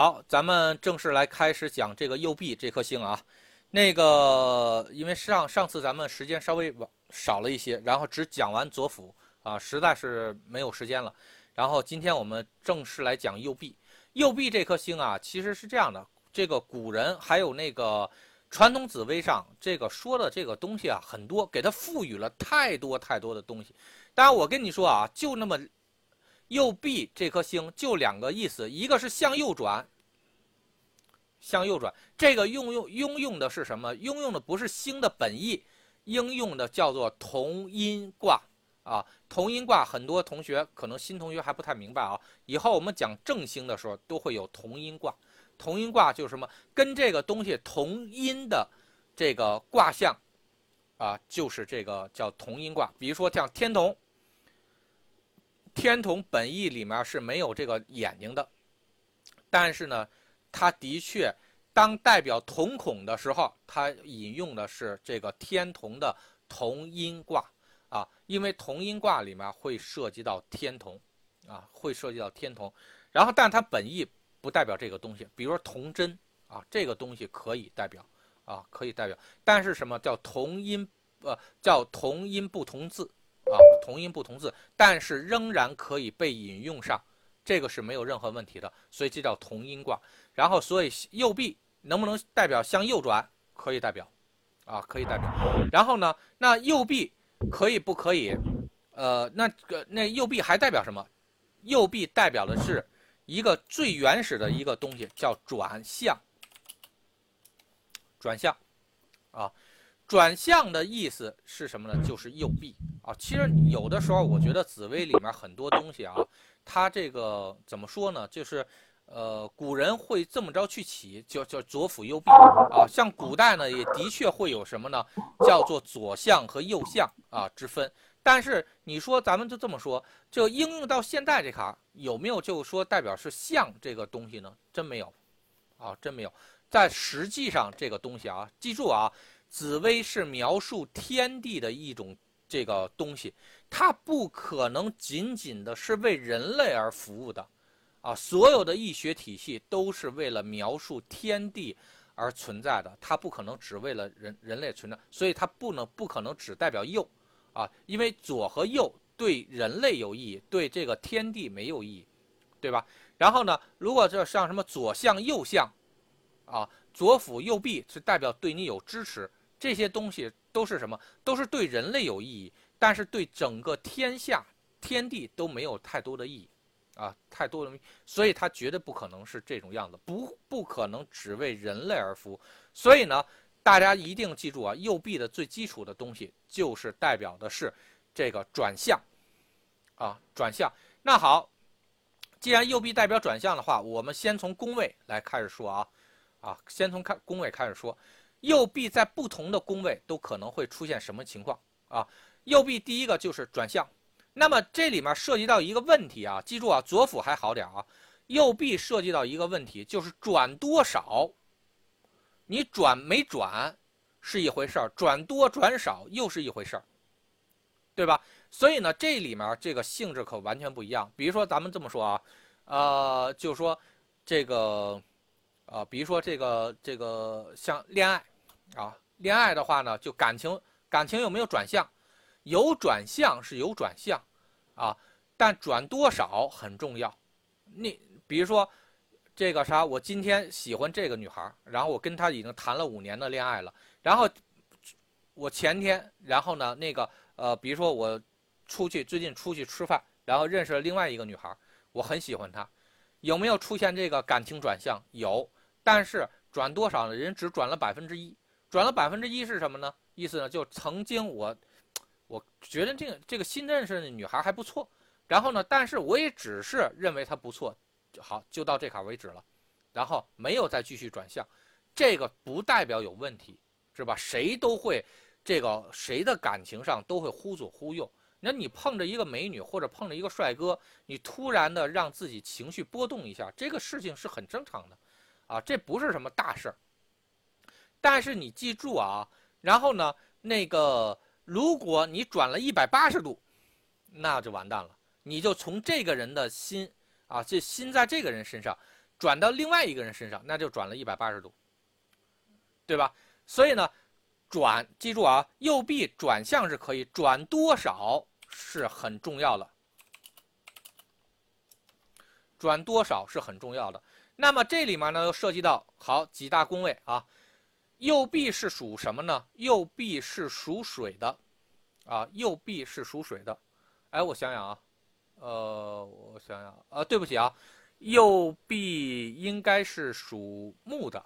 好，咱们正式来开始讲这个右弼这颗星啊。那个，因为上上次咱们时间稍微少了一些，然后只讲完左辅啊，实在是没有时间了。然后今天我们正式来讲右弼。右弼这颗星啊，其实是这样的，这个古人还有那个传统紫微上这个说的这个东西啊，很多给它赋予了太多太多的东西。当然，我跟你说啊，就那么。右弼这颗星就两个意思，一个是向右转，向右转。这个用用应用的是什么？应用的不是星的本意，应用的叫做同音卦啊。同音卦很多同学可能新同学还不太明白啊。以后我们讲正星的时候都会有同音卦。同音卦就是什么？跟这个东西同音的这个卦象啊，就是这个叫同音卦。比如说像天同。天同本意里面是没有这个眼睛的，但是呢，它的确当代表瞳孔的时候，它引用的是这个天同的同音卦啊，因为同音卦里面会涉及到天同啊，会涉及到天同，然后但它本意不代表这个东西，比如说童真啊，这个东西可以代表啊，可以代表，但是什么叫同音？呃，叫同音不同字。啊，同音不同字，但是仍然可以被引用上，这个是没有任何问题的，所以这叫同音卦。然后，所以右臂能不能代表向右转？可以代表，啊，可以代表。然后呢，那右臂可以不可以？呃，那个那右臂还代表什么？右臂代表的是一个最原始的一个东西，叫转向。转向，啊。转向的意思是什么呢？就是右臂啊。其实有的时候，我觉得紫薇里面很多东西啊，它这个怎么说呢？就是，呃，古人会这么着去起，叫叫左辅右弼啊。像古代呢，也的确会有什么呢？叫做左相和右相啊之分。但是你说咱们就这么说，就应用到现在这卡有没有就说代表是相这个东西呢？真没有，啊，真没有。在实际上这个东西啊，记住啊。紫薇是描述天地的一种这个东西，它不可能仅仅的是为人类而服务的，啊，所有的易学体系都是为了描述天地而存在的，它不可能只为了人人类存在，所以它不能不可能只代表右，啊，因为左和右对人类有意义，对这个天地没有意义，对吧？然后呢，如果这像什么左向右向，啊，左辅右弼是代表对你有支持。这些东西都是什么？都是对人类有意义，但是对整个天下、天地都没有太多的意义，啊，太多的，所以它绝对不可能是这种样子，不不可能只为人类而服务。所以呢，大家一定记住啊，右臂的最基础的东西就是代表的是这个转向，啊，转向。那好，既然右臂代表转向的话，我们先从宫位来开始说啊，啊，先从看宫位开始说。右臂在不同的宫位都可能会出现什么情况啊？右臂第一个就是转向，那么这里面涉及到一个问题啊，记住啊，左辅还好点啊，右臂涉及到一个问题，就是转多少，你转没转是一回事儿，转多转少又是一回事儿，对吧？所以呢，这里面这个性质可完全不一样。比如说咱们这么说啊，呃，就说这个。啊，比如说这个这个像恋爱，啊，恋爱的话呢，就感情感情有没有转向？有转向是有转向，啊，但转多少很重要。你比如说这个啥，我今天喜欢这个女孩，然后我跟她已经谈了五年的恋爱了，然后我前天，然后呢那个呃，比如说我出去最近出去吃饭，然后认识了另外一个女孩，我很喜欢她，有没有出现这个感情转向？有。但是转多少呢？人只转了百分之一，转了百分之一是什么呢？意思呢，就曾经我，我觉得这个这个新认识的女孩还不错，然后呢，但是我也只是认为她不错，好就到这卡为止了，然后没有再继续转向，这个不代表有问题，是吧？谁都会，这个谁的感情上都会忽左忽右。那你碰着一个美女或者碰着一个帅哥，你突然的让自己情绪波动一下，这个事情是很正常的。啊，这不是什么大事儿，但是你记住啊，然后呢，那个如果你转了一百八十度，那就完蛋了，你就从这个人的心啊，这心在这个人身上，转到另外一个人身上，那就转了一百八十度，对吧？所以呢，转记住啊，右臂转向是可以，转多少是很重要的，转多少是很重要的。那么这里面呢，又涉及到好几大宫位啊。右臂是属什么呢？右臂是属水的，啊，右臂是属水的。哎，我想想啊，呃，我想想，呃，对不起啊，右臂应该是属木的，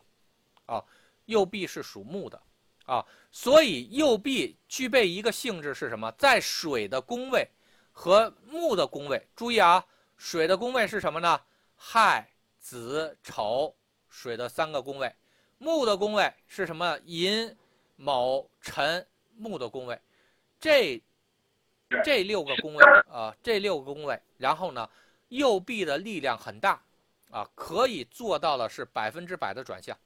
啊，右臂是属木的，啊，所以右臂具备一个性质是什么？在水的宫位和木的宫位，注意啊，水的宫位是什么呢？亥。子丑水的三个宫位，木的宫位是什么？寅卯辰木的宫位，这这六个宫位啊，这六个宫位，然后呢，右臂的力量很大啊，可以做到的是百分之百的转向，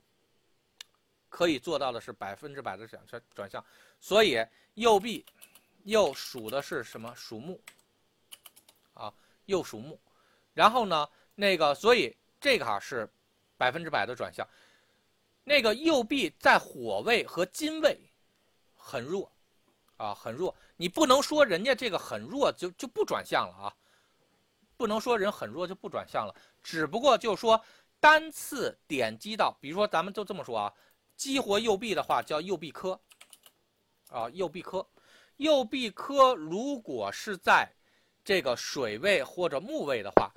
可以做到的是百分之百的转向转向，所以右臂又属的是什么？属木啊，又属木，然后呢，那个所以。这个哈是百分之百的转向，那个右臂在火位和金位很弱啊，很弱。你不能说人家这个很弱就就不转向了啊，不能说人很弱就不转向了。只不过就说单次点击到，比如说咱们就这么说啊，激活右臂的话叫右臂科啊，右臂科，右臂科如果是在这个水位或者木位的话。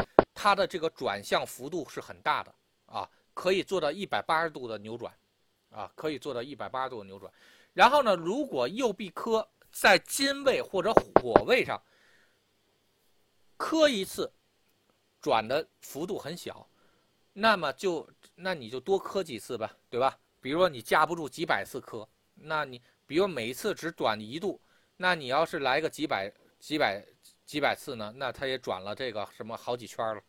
它的这个转向幅度是很大的啊，可以做到一百八十度的扭转，啊，可以做到一百八十度的扭转。然后呢，如果右臂磕在金位或者火位上磕一次，转的幅度很小，那么就那你就多磕几次吧，对吧？比如说你架不住几百次磕，那你比如每一次只转一度，那你要是来个几百几百几百次呢，那它也转了这个什么好几圈了。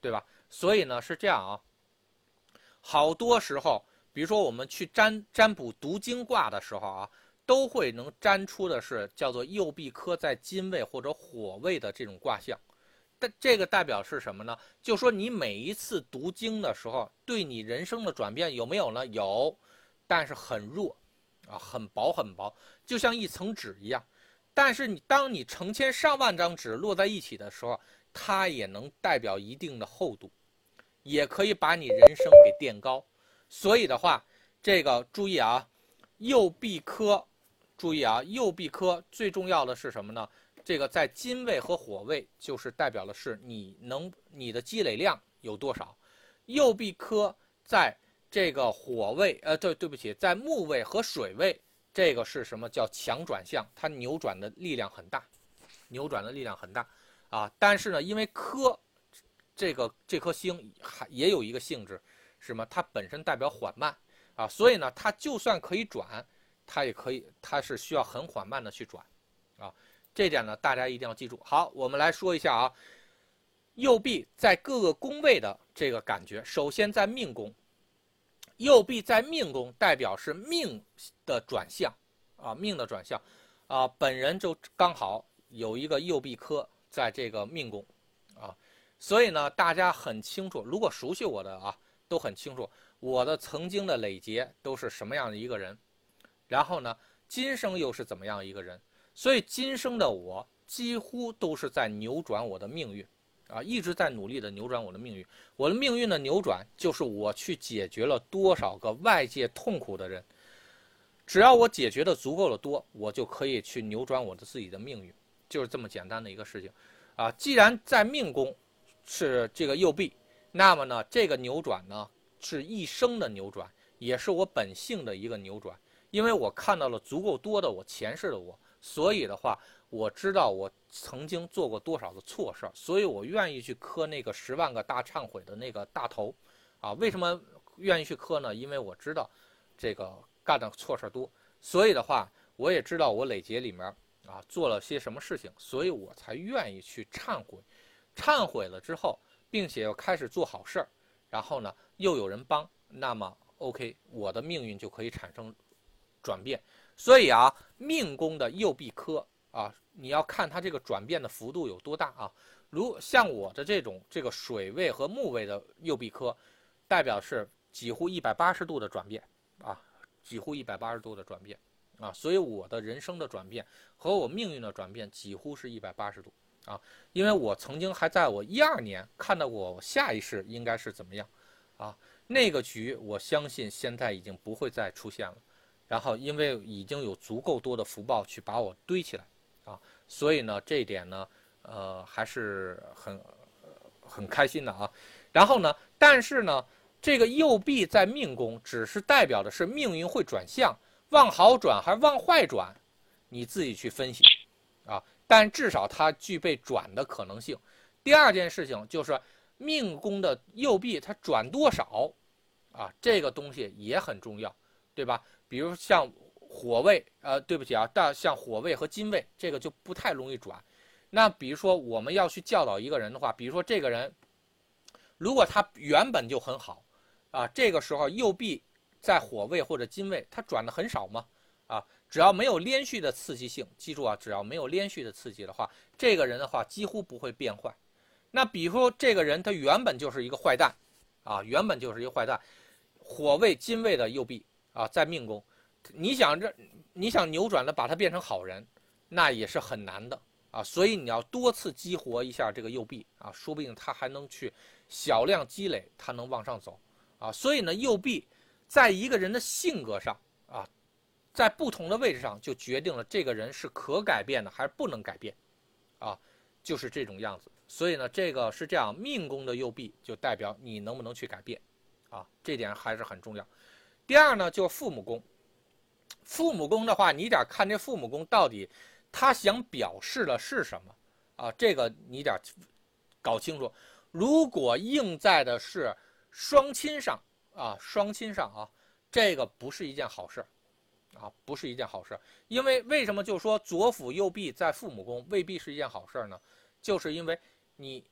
对吧？所以呢是这样啊，好多时候，比如说我们去占占卜读经卦的时候啊，都会能占出的是叫做右臂科在金位或者火位的这种卦象。但这个代表是什么呢？就说你每一次读经的时候，对你人生的转变有没有呢？有，但是很弱，啊，很薄很薄，就像一层纸一样。但是你当你成千上万张纸摞在一起的时候，它也能代表一定的厚度，也可以把你人生给垫高。所以的话，这个注意啊，右臂科，注意啊，右臂科最重要的是什么呢？这个在金位和火位，就是代表的是你能你的积累量有多少。右臂科在这个火位，呃，对，对不起，在木位和水位，这个是什么叫强转向？它扭转的力量很大，扭转的力量很大。啊，但是呢，因为科这个这颗星还也有一个性质，什么？它本身代表缓慢啊，所以呢，它就算可以转，它也可以，它是需要很缓慢的去转啊。这点呢，大家一定要记住。好，我们来说一下啊，右臂在各个宫位的这个感觉。首先在命宫，右臂在命宫代表是命的转向啊，命的转向啊。本人就刚好有一个右臂科。在这个命宫，所以呢，大家很清楚，如果熟悉我的啊，都很清楚我的曾经的累劫都是什么样的一个人，然后呢，今生又是怎么样一个人，所以今生的我几乎都是在扭转我的命运，啊，一直在努力的扭转我的命运。我的命运的扭转，就是我去解决了多少个外界痛苦的人，只要我解决的足够的多，我就可以去扭转我的自己的命运。就是这么简单的一个事情，啊，既然在命宫是这个右臂，那么呢，这个扭转呢是一生的扭转，也是我本性的一个扭转。因为我看到了足够多的我前世的我，所以的话，我知道我曾经做过多少的错事儿，所以我愿意去磕那个十万个大忏悔的那个大头，啊，为什么愿意去磕呢？因为我知道这个干的错事儿多，所以的话，我也知道我累劫里面。啊，做了些什么事情，所以我才愿意去忏悔。忏悔了之后，并且又开始做好事儿，然后呢，又有人帮，那么 OK，我的命运就可以产生转变。所以啊，命宫的右臂科啊，你要看它这个转变的幅度有多大啊。如像我的这种这个水位和木位的右臂科，代表是几乎一百八十度的转变啊，几乎一百八十度的转变啊，所以我的人生的转变和我命运的转变几乎是一百八十度啊，因为我曾经还在我一二年看到过下一世应该是怎么样啊，那个局我相信现在已经不会再出现了，然后因为已经有足够多的福报去把我堆起来啊，所以呢这一点呢，呃还是很很开心的啊。然后呢？但是呢，这个右臂在命宫，只是代表的是命运会转向，往好转还是往坏转，你自己去分析，啊。但至少它具备转的可能性。第二件事情就是命宫的右臂它转多少，啊，这个东西也很重要，对吧？比如像火位，呃，对不起啊，但像火位和金位，这个就不太容易转。那比如说我们要去教导一个人的话，比如说这个人。如果他原本就很好，啊，这个时候右臂在火位或者金位，他转的很少嘛？啊，只要没有连续的刺激性，记住啊，只要没有连续的刺激的话，这个人的话几乎不会变坏。那比如说这个人他原本就是一个坏蛋，啊，原本就是一个坏蛋，火位金位的右臂啊，在命宫，你想这你想扭转的把他变成好人，那也是很难的啊。所以你要多次激活一下这个右臂啊，说不定他还能去。小量积累，他能往上走，啊，所以呢，右臂在一个人的性格上，在不同的位置上就决定了这个人是可改变的还是不能改变，啊，就是这种样子。所以呢，这个是这样，命宫的右臂就代表你能不能去改变，啊，这点还是很重要。第二呢，就是父母宫，父母宫的话，你得看这父母宫到底他想表示的是什么，啊，这个你得搞清楚。如果应在的是双亲上啊，双亲上啊，这个不是一件好事啊，不是一件好事因为为什么就说左辅右弼在父母宫未必是一件好事呢？就是因为你，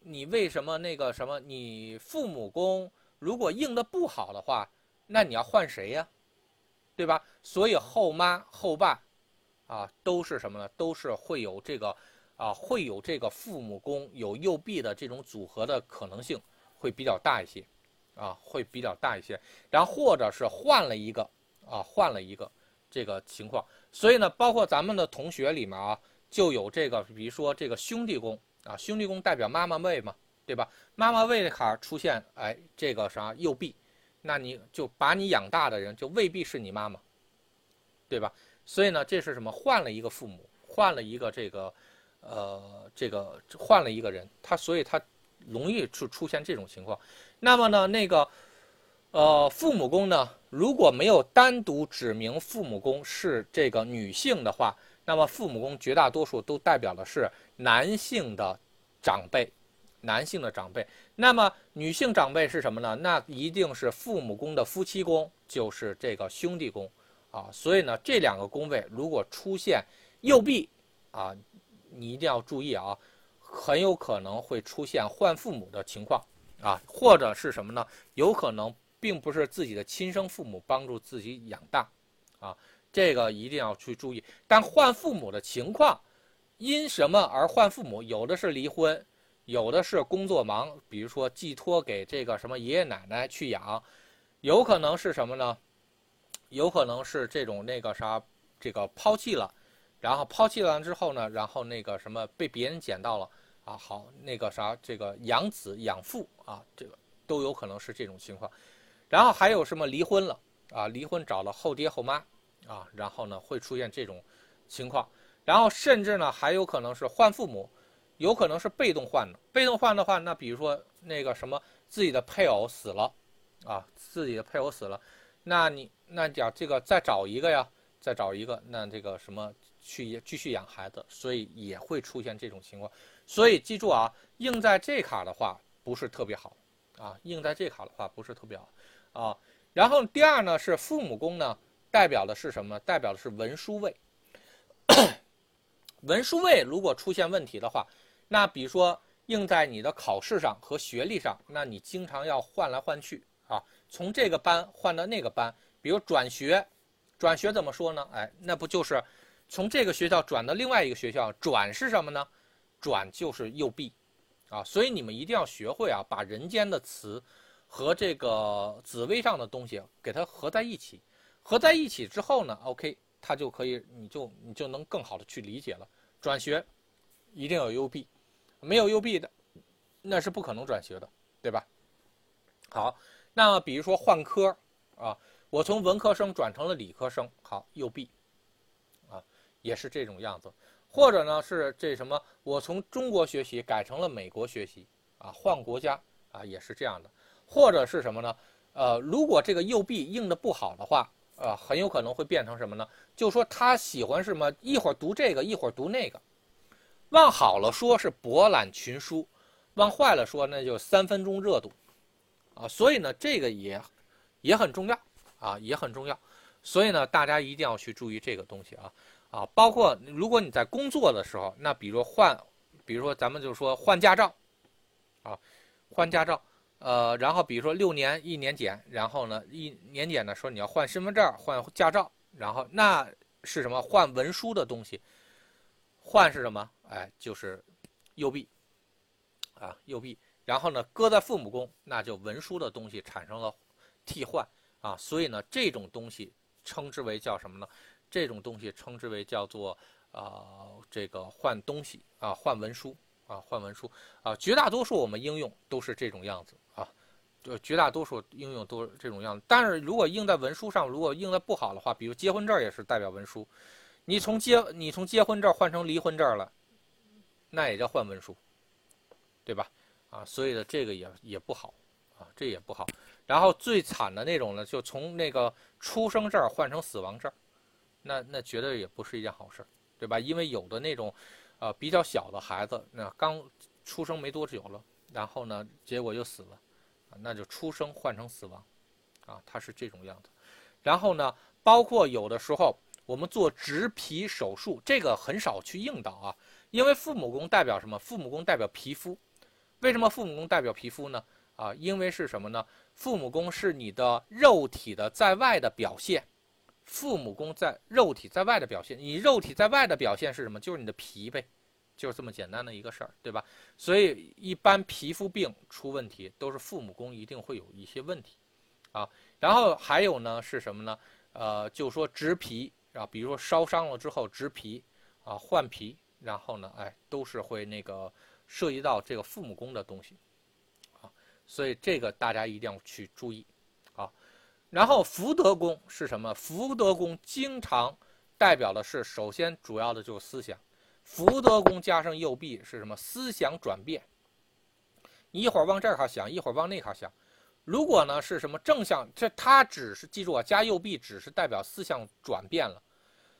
你为什么那个什么，你父母宫如果应的不好的话，那你要换谁呀？对吧？所以后妈后爸啊，都是什么呢？都是会有这个。啊，会有这个父母宫有右臂的这种组合的可能性会比较大一些，啊，会比较大一些。然后或者是换了一个，啊，换了一个这个情况。所以呢，包括咱们的同学里面啊，就有这个，比如说这个兄弟宫啊，兄弟宫代表妈妈位嘛，对吧？妈妈位的坎出现，哎，这个啥右臂，那你就把你养大的人就未必是你妈妈，对吧？所以呢，这是什么？换了一个父母，换了一个这个。呃，这个换了一个人，他所以他容易出出现这种情况。那么呢，那个呃父母宫呢，如果没有单独指明父母宫是这个女性的话，那么父母宫绝大多数都代表的是男性的长辈，男性的长辈。那么女性长辈是什么呢？那一定是父母宫的夫妻宫，就是这个兄弟宫啊。所以呢，这两个宫位如果出现右臂啊。你一定要注意啊，很有可能会出现换父母的情况啊，或者是什么呢？有可能并不是自己的亲生父母帮助自己养大，啊，这个一定要去注意。但换父母的情况，因什么而换父母？有的是离婚，有的是工作忙，比如说寄托给这个什么爷爷奶奶去养，有可能是什么呢？有可能是这种那个啥，这个抛弃了。然后抛弃完之后呢，然后那个什么被别人捡到了啊，好那个啥这个养子养父啊，这个都有可能是这种情况。然后还有什么离婚了啊，离婚找了后爹后妈啊，然后呢会出现这种情况。然后甚至呢还有可能是换父母，有可能是被动换的。被动换的话，那比如说那个什么自己的配偶死了啊，自己的配偶死了，那你那讲这个再找一个呀，再找一个，那这个什么？去继续养孩子，所以也会出现这种情况。所以记住啊，硬在这卡的话不是特别好啊，硬在这卡的话不是特别好啊。然后第二呢是父母宫呢，代表的是什么？代表的是文书位。文书位如果出现问题的话，那比如说应在你的考试上和学历上，那你经常要换来换去啊，从这个班换到那个班，比如转学，转学怎么说呢？哎，那不就是。从这个学校转到另外一个学校，转是什么呢？转就是右臂，啊，所以你们一定要学会啊，把人间的词和这个紫微上的东西给它合在一起，合在一起之后呢，OK，它就可以，你就你就能更好的去理解了。转学一定要有 UB，没有 UB 的，那是不可能转学的，对吧？好，那比如说换科啊，我从文科生转成了理科生，好，UB，啊，也是这种样子。或者呢是这什么，我从中国学习改成了美国学习，啊，换国家啊，也是这样的。或者是什么呢？呃，如果这个右臂硬的不好的话，呃，很有可能会变成什么呢？就说他喜欢什么，一会儿读这个，一会儿读那个。往好了说是博览群书，往坏了说那就三分钟热度，啊，所以呢，这个也也很重要啊，也很重要。所以呢，大家一定要去注意这个东西啊啊，包括如果你在工作的时候，那比如换，比如说咱们就说换驾照，啊，换驾照。呃，然后比如说六年一年检，然后呢一年检呢说你要换身份证、换驾照，然后那是什么？换文书的东西，换是什么？哎，就是右臂啊，右臂。然后呢，搁在父母宫，那就文书的东西产生了替换啊，所以呢，这种东西称之为叫什么呢？这种东西称之为叫做啊，这个换东西啊，换文书啊，换文书啊，绝大多数我们应用都是这种样子。就绝大多数应用都是这种样子，但是如果印在文书上，如果印的不好的话，比如结婚证也是代表文书，你从结你从结婚证换成离婚证了，那也叫换文书，对吧？啊，所以呢，这个也也不好啊，这也不好。然后最惨的那种呢，就从那个出生证换成死亡证，那那绝对也不是一件好事，对吧？因为有的那种，呃，比较小的孩子，那刚出生没多久了，然后呢，结果就死了。那就出生换成死亡，啊，它是这种样子。然后呢，包括有的时候我们做植皮手术，这个很少去应到啊，因为父母宫代表什么？父母宫代表皮肤。为什么父母宫代表皮肤呢？啊，因为是什么呢？父母宫是你的肉体的在外的表现。父母宫在肉体在外的表现，你肉体在外的表现是什么？就是你的皮呗。就是这么简单的一个事儿，对吧？所以一般皮肤病出问题都是父母宫一定会有一些问题，啊，然后还有呢是什么呢？呃，就说植皮啊，比如说烧伤了之后植皮啊，换皮，然后呢，哎，都是会那个涉及到这个父母宫的东西，啊，所以这个大家一定要去注意，啊，然后福德宫是什么？福德宫经常代表的是，首先主要的就是思想。福德宫加上右臂是什么？思想转变。你一会儿往这儿哈想，一会儿往那哈想。如果呢是什么正向？这它只是记住啊，加右臂只是代表思想转变了。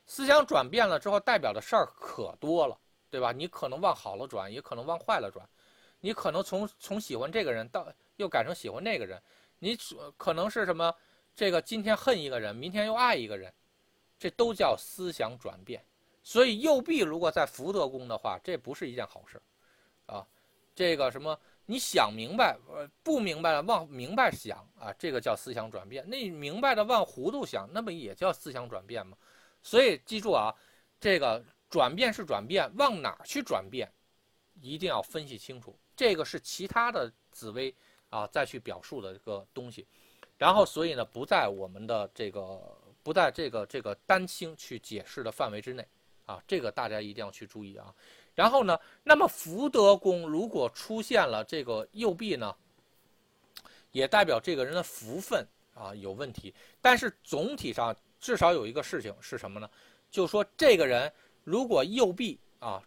思想转变了之后，代表的事儿可多了，对吧？你可能往好了转，也可能往坏了转。你可能从从喜欢这个人到又改成喜欢那个人。你可能是什么？这个今天恨一个人，明天又爱一个人，这都叫思想转变。所以右臂如果在福德宫的话，这不是一件好事，啊，这个什么你想明白，呃，不明白了往明白想啊，这个叫思想转变。那明白的往糊涂想，那不也叫思想转变吗？所以记住啊，这个转变是转变，往哪儿去转变，一定要分析清楚。这个是其他的紫薇啊再去表述的一个东西，然后所以呢，不在我们的这个不在这个这个丹青去解释的范围之内。啊，这个大家一定要去注意啊。然后呢，那么福德宫如果出现了这个右臂呢，也代表这个人的福分啊有问题。但是总体上至少有一个事情是什么呢？就是说这个人如果右臂啊，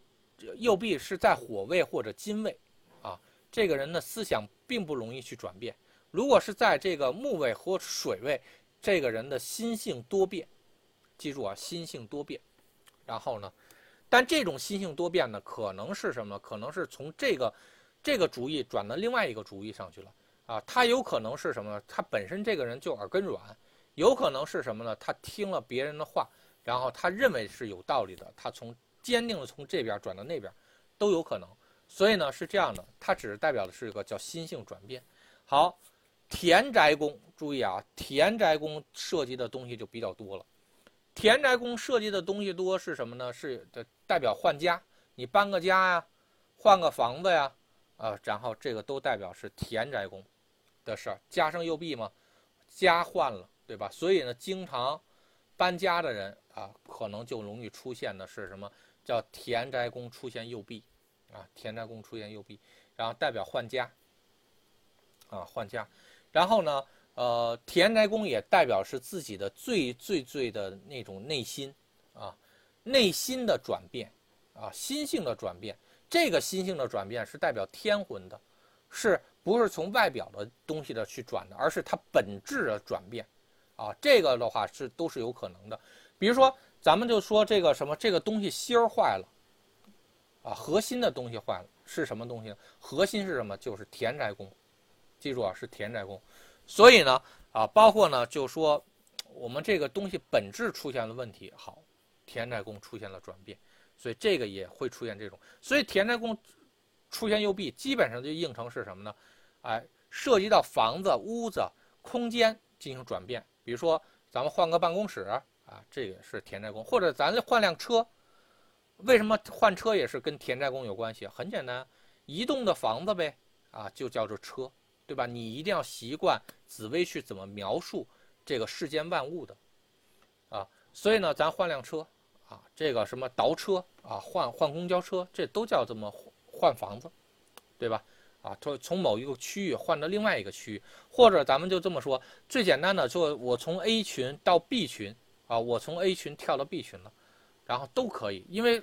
右臂是在火位或者金位啊，这个人的思想并不容易去转变。如果是在这个木位或水位，这个人的心性多变。记住啊，心性多变。然后呢？但这种心性多变呢，可能是什么？可能是从这个这个主意转到另外一个主意上去了啊。他有可能是什么呢？他本身这个人就耳根软，有可能是什么呢？他听了别人的话，然后他认为是有道理的，他从坚定的从这边转到那边，都有可能。所以呢，是这样的，它只是代表的是一个叫心性转变。好，田宅宫，注意啊，田宅宫涉及的东西就比较多了。田宅宫设计的东西多是什么呢？是的，代表换家，你搬个家呀，换个房子呀，啊，然后这个都代表是田宅宫，的事儿，加上右弼嘛，家换了，对吧？所以呢，经常搬家的人啊，可能就容易出现的是什么？叫田宅宫出现右弼，啊，田宅宫出现右弼，然后代表换家，啊，换家。然后呢，呃，田宅宫也代表是自己的最最最的那种内心，啊，内心的转变，啊，心性的转变。这个心性的转变是代表天魂的，是不是从外表的东西的去转的，而是它本质的转变，啊，这个的话是都是有可能的。比如说，咱们就说这个什么，这个东西芯儿坏了，啊，核心的东西坏了，是什么东西？核心是什么？就是田宅宫，记住啊，是田宅宫。所以呢，啊，包括呢，就说我们这个东西本质出现了问题，好，田宅宫出现了转变。所以这个也会出现这种，所以田宅宫出现右弼，基本上就应成是什么呢？哎，涉及到房子、屋子、空间进行转变。比如说，咱们换个办公室啊，这个是田宅宫，或者咱换辆车，为什么换车也是跟田宅宫有关系？很简单，移动的房子呗，啊，就叫做车，对吧？你一定要习惯紫薇去怎么描述这个世间万物的，啊，所以呢，咱换辆车。啊，这个什么倒车啊，换换公交车，这都叫这么换房子，对吧？啊，从从某一个区域换到另外一个区域，或者咱们就这么说，最简单的，就我从 A 群到 B 群啊，我从 A 群跳到 B 群了，然后都可以，因为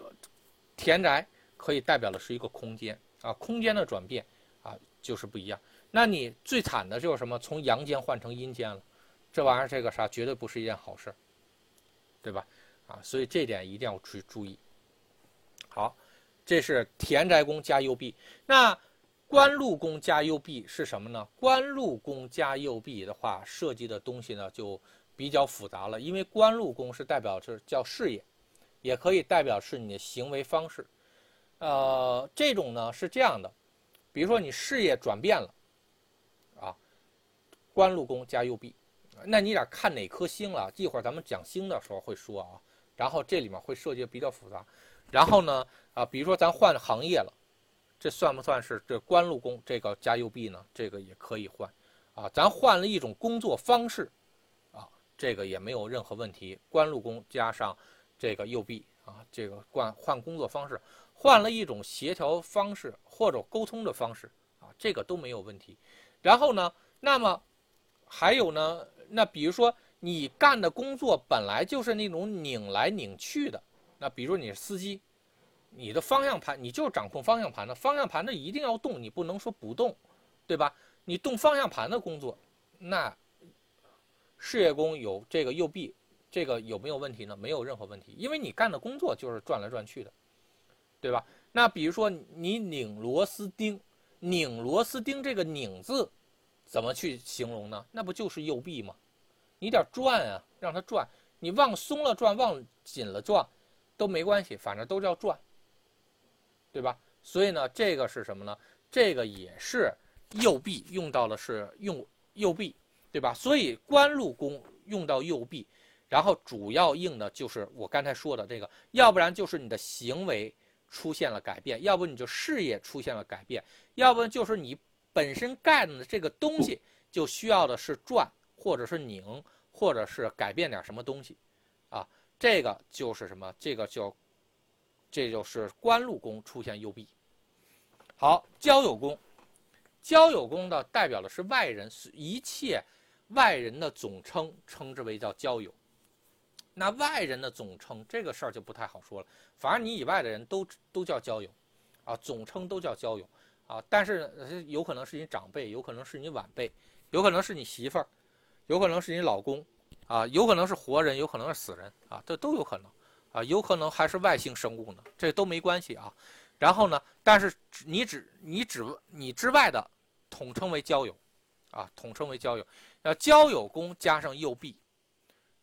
田宅可以代表的是一个空间啊，空间的转变啊，就是不一样。那你最惨的就是什么？从阳间换成阴间了，这玩意儿这个啥，绝对不是一件好事，对吧？啊，所以这点一定要去注意。好，这是田宅宫加右弼。那官禄宫加右弼是什么呢？官禄宫加右弼的话，涉及的东西呢就比较复杂了。因为官禄宫是代表是叫事业，也可以代表是你的行为方式。呃，这种呢是这样的，比如说你事业转变了，官禄宫加右弼，那你得看哪颗星了。一会儿咱们讲星的时候会说啊。然后这里面会涉及比较复杂，然后呢，啊，比如说咱换行业了，这算不算是这官禄宫这个加右弼呢？这个也可以换，啊，咱换了一种工作方式，啊，这个也没有任何问题。官禄宫加上这个右弼，啊，这个换换工作方式，换了一种协调方式或者沟通的方式，啊，这个都没有问题。然后呢，那么还有呢，那比如说。你干的工作本来就是那种拧来拧去的，那比如你是司机，你的方向盘你就掌控方向盘的，方向盘的一定要动，你不能说不动，对吧？你动方向盘的工作，那事业宫有这个右臂，这个有没有问题呢？没有任何问题，因为你干的工作就是转来转去的，对吧？那比如说你拧螺丝钉，拧螺丝钉这个拧字怎么去形容呢？那不就是右臂吗？你得转啊，让它转。你往松了转，往紧了转，都没关系，反正都叫转，对吧？所以呢，这个是什么呢？这个也是右臂用到的是用右臂，对吧？所以官禄宫用到右臂，然后主要应的就是我刚才说的这个，要不然就是你的行为出现了改变，要不你就事业出现了改变，要不就是你本身干的这个东西就需要的是转。或者是拧，或者是改变点什么东西，啊，这个就是什么？这个叫，这就是官禄宫出现右弼。好，交友宫，交友宫的代表的是外人，是一切外人的总称，称之为叫交友。那外人的总称，这个事儿就不太好说了。反正你以外的人都都叫交友，啊，总称都叫交友，啊，但是有可能是你长辈，有可能是你晚辈，有可能是你媳妇儿。有可能是你老公，啊，有可能是活人，有可能是死人，啊，这都有可能，啊，有可能还是外星生物呢，这都没关系啊。然后呢，但是你只你只你之外的，统称为交友，啊，统称为交友。要交友宫加上右臂，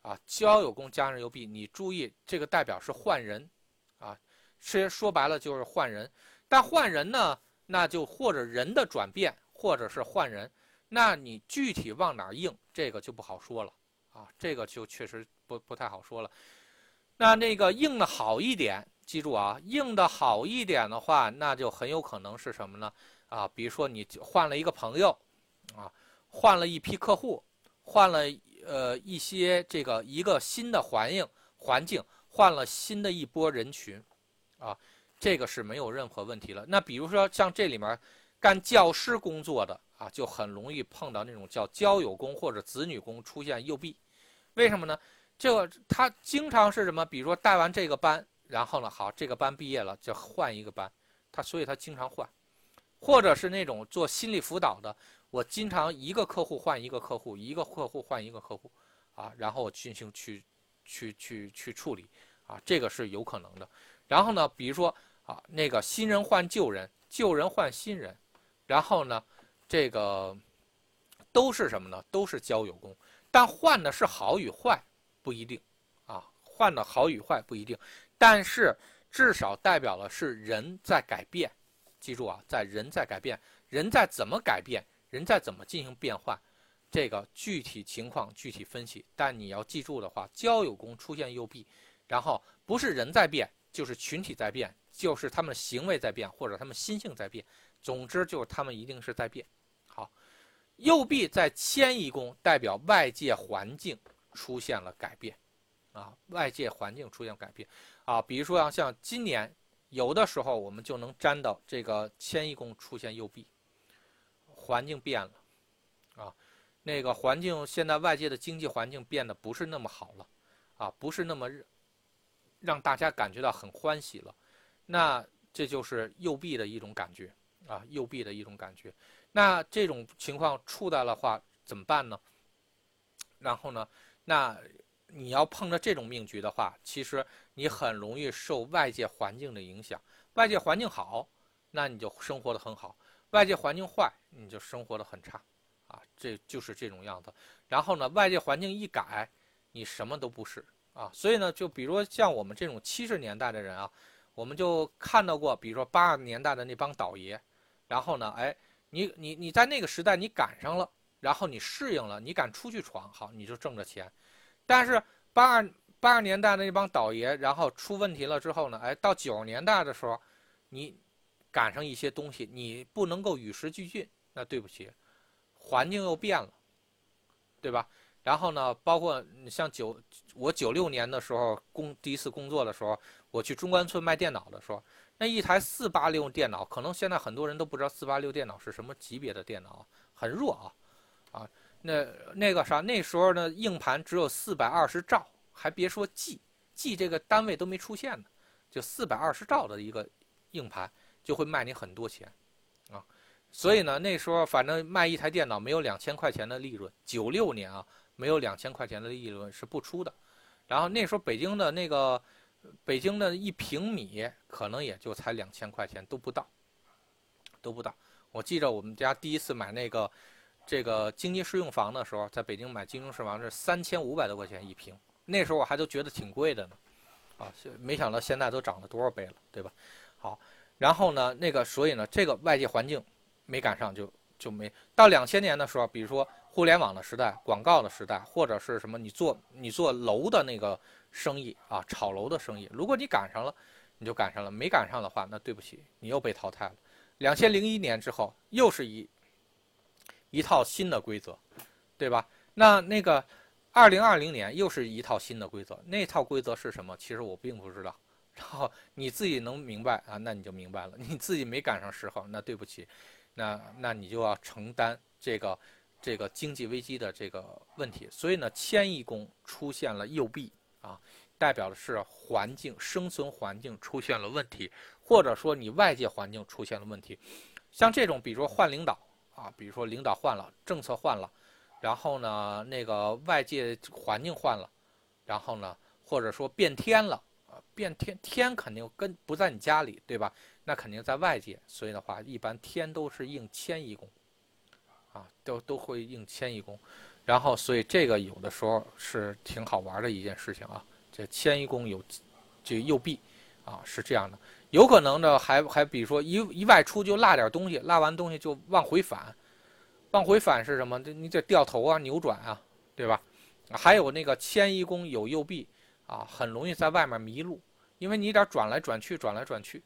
啊，交友宫加上右臂，你注意这个代表是换人，啊，其实说白了就是换人。但换人呢，那就或者人的转变，或者是换人。那你具体往哪应，这个就不好说了啊，这个就确实不不太好说了。那那个应的好一点，记住啊，应的好一点的话，那就很有可能是什么呢？啊，比如说你换了一个朋友，啊，换了一批客户，换了呃一些这个一个新的环境环境，换了新的一波人群，啊，这个是没有任何问题了。那比如说像这里面干教师工作的啊，就很容易碰到那种叫交友工或者子女工出现右臂，为什么呢？这个他经常是什么？比如说带完这个班，然后呢，好，这个班毕业了就换一个班，他所以他经常换，或者是那种做心理辅导的，我经常一个客户换一个客户，一个客户换一个客户，啊，然后进行去去去去处理，啊，这个是有可能的。然后呢，比如说啊，那个新人换旧人，旧人换新人，然后呢，这个都是什么呢？都是交友宫，但换的是好与坏。不一定，啊，换的好与坏不一定，但是至少代表了是人在改变。记住啊，在人在改变，人在怎么改变，人在怎么进行变换，这个具体情况具体分析。但你要记住的话，交友宫出现右臂，然后不是人在变，就是群体在变，就是他们行为在变，或者他们心性在变。总之就是他们一定是在变。好，右臂在迁移宫代表外界环境。出现了改变，啊，外界环境出现改变，啊，比如说，像今年有的时候我们就能沾到这个迁移宫出现右臂，环境变了，啊，那个环境现在外界的经济环境变得不是那么好了，啊，不是那么让大家感觉到很欢喜了，那这就是右臂的一种感觉，啊，右臂的一种感觉，那这种情况触到的话怎么办呢？然后呢？那你要碰着这种命局的话，其实你很容易受外界环境的影响。外界环境好，那你就生活的很好；外界环境坏，你就生活的很差。啊，这就是这种样子。然后呢，外界环境一改，你什么都不是啊。所以呢，就比如说像我们这种七十年代的人啊，我们就看到过，比如说八十年代的那帮倒爷。然后呢，哎，你你你在那个时代你赶上了。然后你适应了，你敢出去闯，好，你就挣着钱。但是八二八十年代的那帮倒爷，然后出问题了之后呢，哎，到九十年代的时候，你赶上一些东西，你不能够与时俱进，那对不起，环境又变了，对吧？然后呢，包括像九我九六年的时候工第一次工作的时候，我去中关村卖电脑的时候，那一台四八六电脑，可能现在很多人都不知道四八六电脑是什么级别的电脑，很弱啊。啊，那那个啥，那时候呢，硬盘只有四百二十兆，还别说 G，G 这个单位都没出现呢，就四百二十兆的一个硬盘就会卖你很多钱，啊，所以呢，那时候反正卖一台电脑没有两千块钱的利润，九六年啊，没有两千块钱的利润是不出的，然后那时候北京的那个北京的一平米可能也就才两千块钱都不到，都不到。我记着我们家第一次买那个。这个经济适用房的时候，在北京买经济适用房是三千五百多块钱一平，那时候我还都觉得挺贵的呢，啊，没想到现在都涨了多少倍了，对吧？好，然后呢，那个所以呢，这个外界环境没赶上，就就没到两千年的时候，比如说互联网的时代、广告的时代，或者是什么，你做你做楼的那个生意啊，炒楼的生意，如果你赶上了，你就赶上了；没赶上的话，那对不起，你又被淘汰了。两千零一年之后，又是一。一套新的规则，对吧？那那个，二零二零年又是一套新的规则，那套规则是什么？其实我并不知道。然后你自己能明白啊，那你就明白了。你自己没赶上时候，那对不起，那那你就要承担这个这个经济危机的这个问题。所以呢，迁移宫出现了右臂啊，代表的是环境生存环境出现了问题，或者说你外界环境出现了问题。像这种，比如说换领导。啊，比如说领导换了，政策换了，然后呢，那个外界环境换了，然后呢，或者说变天了，啊，变天天肯定跟不在你家里，对吧？那肯定在外界，所以的话，一般天都是应迁移宫，啊，都都会应迁移宫，然后所以这个有的时候是挺好玩的一件事情啊，这迁移宫有这右臂，啊，是这样的。有可能呢，还还比如说一一外出就落点东西，落完东西就往回返，往回返是什么？这你这掉头啊，扭转啊，对吧？还有那个迁移宫有右臂啊，很容易在外面迷路，因为你得转来转去，转来转去，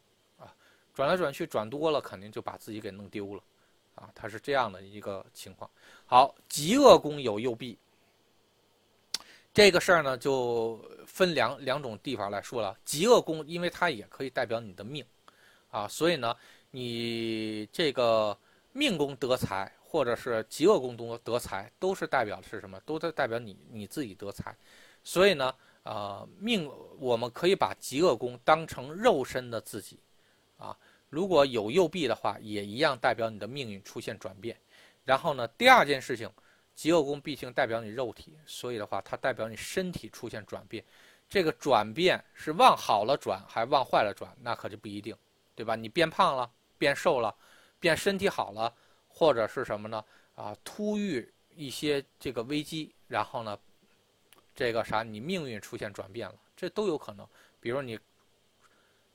转来转去转多了，肯定就把自己给弄丢了，啊，它是这样的一个情况。好，极恶宫有右弼，这个事儿呢就分两两种地方来说了。极恶宫，因为它也可以代表你的命，啊，所以呢，你这个命宫得财，或者是极恶宫中得财，都是代表的是什么？都在代表你你自己得财。所以呢，呃，命我们可以把极恶宫当成肉身的自己，啊，如果有右臂的话，也一样代表你的命运出现转变。然后呢，第二件事情，极恶宫毕竟代表你肉体，所以的话，它代表你身体出现转变。这个转变是往好了转，还往坏了转，那可就不一定，对吧？你变胖了，变瘦了，变身体好了，或者是什么呢？啊，突遇一些这个危机，然后呢，这个啥，你命运出现转变了，这都有可能。比如你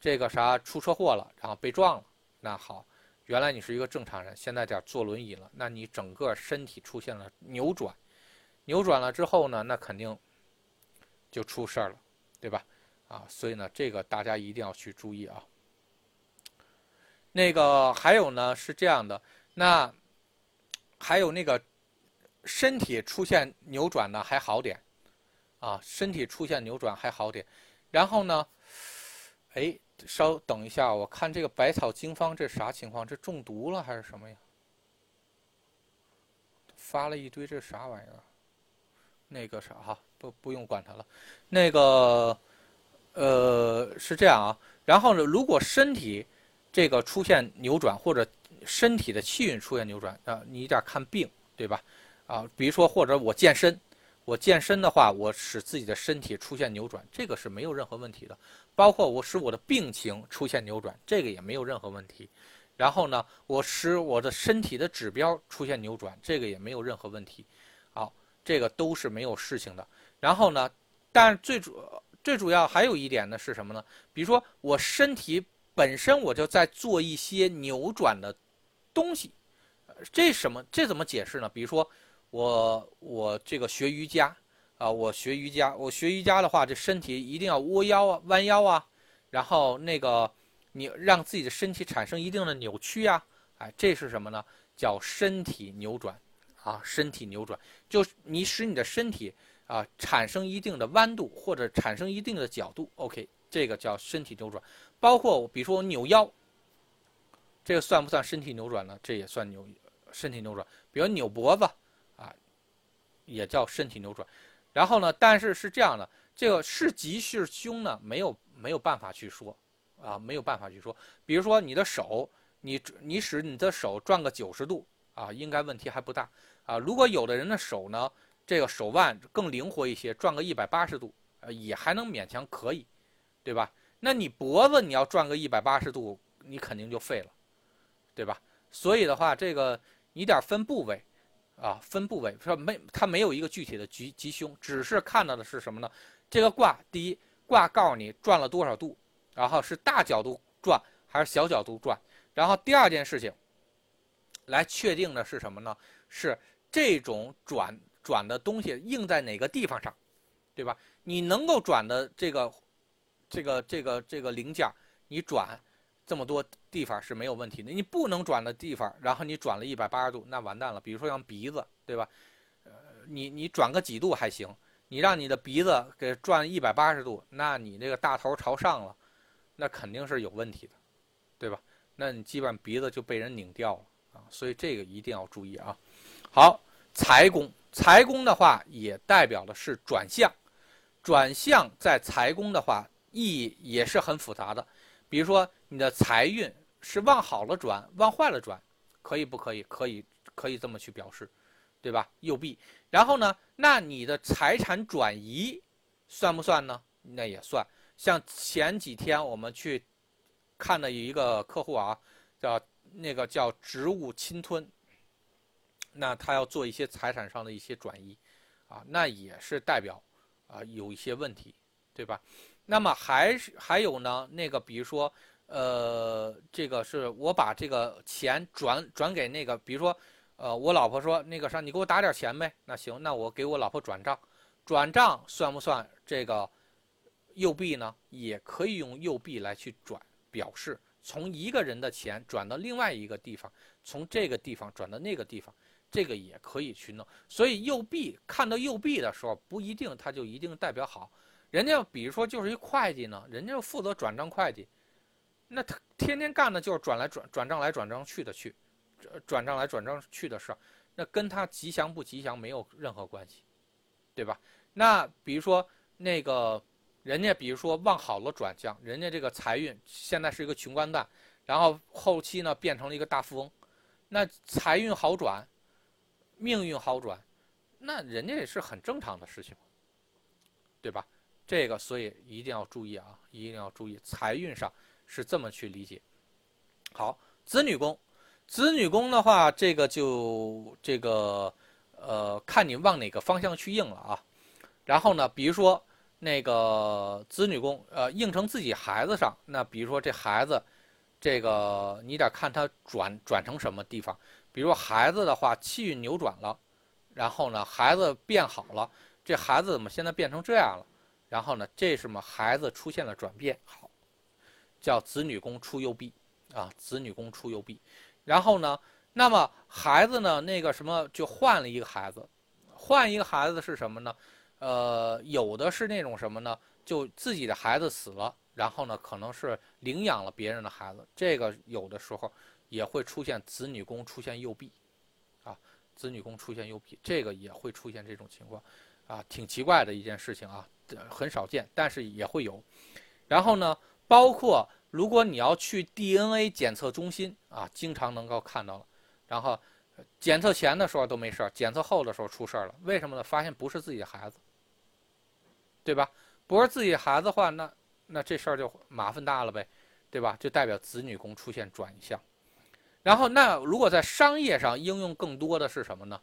这个啥出车祸了，然后被撞了，那好。原来你是一个正常人，现在点坐轮椅了，那你整个身体出现了扭转，扭转了之后呢，那肯定就出事儿了，对吧？啊，所以呢，这个大家一定要去注意啊。那个还有呢是这样的，那还有那个身体出现扭转呢还好点，啊，身体出现扭转还好点，然后呢，哎。稍等一下，我看这个百草经方这啥情况？这中毒了还是什么呀？发了一堆这啥玩意儿？那个啥哈，不不用管它了。那个呃是这样啊。然后呢，如果身体这个出现扭转，或者身体的气运出现扭转啊，你得看病，对吧？啊，比如说或者我健身。我健身的话，我使自己的身体出现扭转，这个是没有任何问题的。包括我使我的病情出现扭转，这个也没有任何问题。然后呢，我使我的身体的指标出现扭转，这个也没有任何问题。好，这个都是没有事情的。然后呢，但最主最主要还有一点呢是什么呢？比如说我身体本身我就在做一些扭转的东西，这什么？这怎么解释呢？比如说。我我这个学瑜伽啊，我学瑜伽，我学瑜伽的话，这身体一定要窝腰啊，弯腰啊，然后那个你让自己的身体产生一定的扭曲啊，哎，这是什么呢？叫身体扭转啊，身体扭转，就是你使你的身体啊产生一定的弯度或者产生一定的角度，OK，这个叫身体扭转。包括比如说我扭腰，这个算不算身体扭转呢？这也算扭身体扭转。比如扭脖子。也叫身体扭转，然后呢？但是是这样的，这个是吉是凶呢？没有没有办法去说，啊，没有办法去说。比如说你的手，你你使你的手转个九十度啊，应该问题还不大啊。如果有的人的手呢，这个手腕更灵活一些，转个一百八十度，呃，也还能勉强可以，对吧？那你脖子你要转个一百八十度，你肯定就废了，对吧？所以的话，这个你得分部位。啊，分部位说没，它没有一个具体的吉吉凶，只是看到的是什么呢？这个卦，第一卦告诉你转了多少度，然后是大角度转还是小角度转，然后第二件事情，来确定的是什么呢？是这种转转的东西应在哪个地方上，对吧？你能够转的这个，这个这个这个零件，你转。这么多地方是没有问题的，你不能转的地方，然后你转了一百八十度，那完蛋了。比如说像鼻子，对吧？呃，你你转个几度还行，你让你的鼻子给转一百八十度，那你这个大头朝上了，那肯定是有问题的，对吧？那你基本上鼻子就被人拧掉了啊，所以这个一定要注意啊。好，财宫，财宫的话也代表的是转向，转向在财宫的话意义也是很复杂的。比如说，你的财运是往好了转，往坏了转，可以不可以？可以，可以这么去表示，对吧？右臂。然后呢，那你的财产转移算不算呢？那也算。像前几天我们去看的一个客户啊，叫那个叫植物侵吞，那他要做一些财产上的一些转移，啊，那也是代表啊有一些问题，对吧？那么还是还有呢，那个比如说，呃，这个是我把这个钱转转给那个，比如说，呃，我老婆说那个啥，你给我打点钱呗。那行，那我给我老婆转账，转账算不算这个右臂呢？也可以用右臂来去转表示，从一个人的钱转到另外一个地方，从这个地方转到那个地方，这个也可以去弄。所以右臂看到右臂的时候，不一定他就一定代表好。人家比如说就是一会计呢，人家负责转账会计，那他天天干的就是转来转转账来转账去的去，转账来转账去的事儿，那跟他吉祥不吉祥没有任何关系，对吧？那比如说那个。人家比如说往好了转向，人家这个财运现在是一个穷光蛋，然后后期呢变成了一个大富翁，那财运好转，命运好转，那人家也是很正常的事情，对吧？这个所以一定要注意啊，一定要注意财运上是这么去理解。好，子女宫，子女宫的话，这个就这个呃，看你往哪个方向去应了啊。然后呢，比如说。那个子女宫，呃，应成自己孩子上，那比如说这孩子，这个你得看他转转成什么地方。比如孩子的话，气运扭转了，然后呢，孩子变好了，这孩子怎么现在变成这样了？然后呢，这什么孩子出现了转变，叫子女宫出右臂啊，子女宫出右臂。然后呢，那么孩子呢，那个什么就换了一个孩子，换一个孩子是什么呢？呃，有的是那种什么呢？就自己的孩子死了，然后呢，可能是领养了别人的孩子，这个有的时候也会出现子女宫出现右臂，啊，子女宫出现右臂，这个也会出现这种情况，啊，挺奇怪的一件事情啊，很少见，但是也会有。然后呢，包括如果你要去 DNA 检测中心啊，经常能够看到了，然后检测前的时候都没事儿，检测后的时候出事儿了，为什么呢？发现不是自己的孩子。对吧？不是自己孩子的话，那那这事儿就麻烦大了呗，对吧？就代表子女宫出现转向。然后，那如果在商业上应用更多的是什么呢？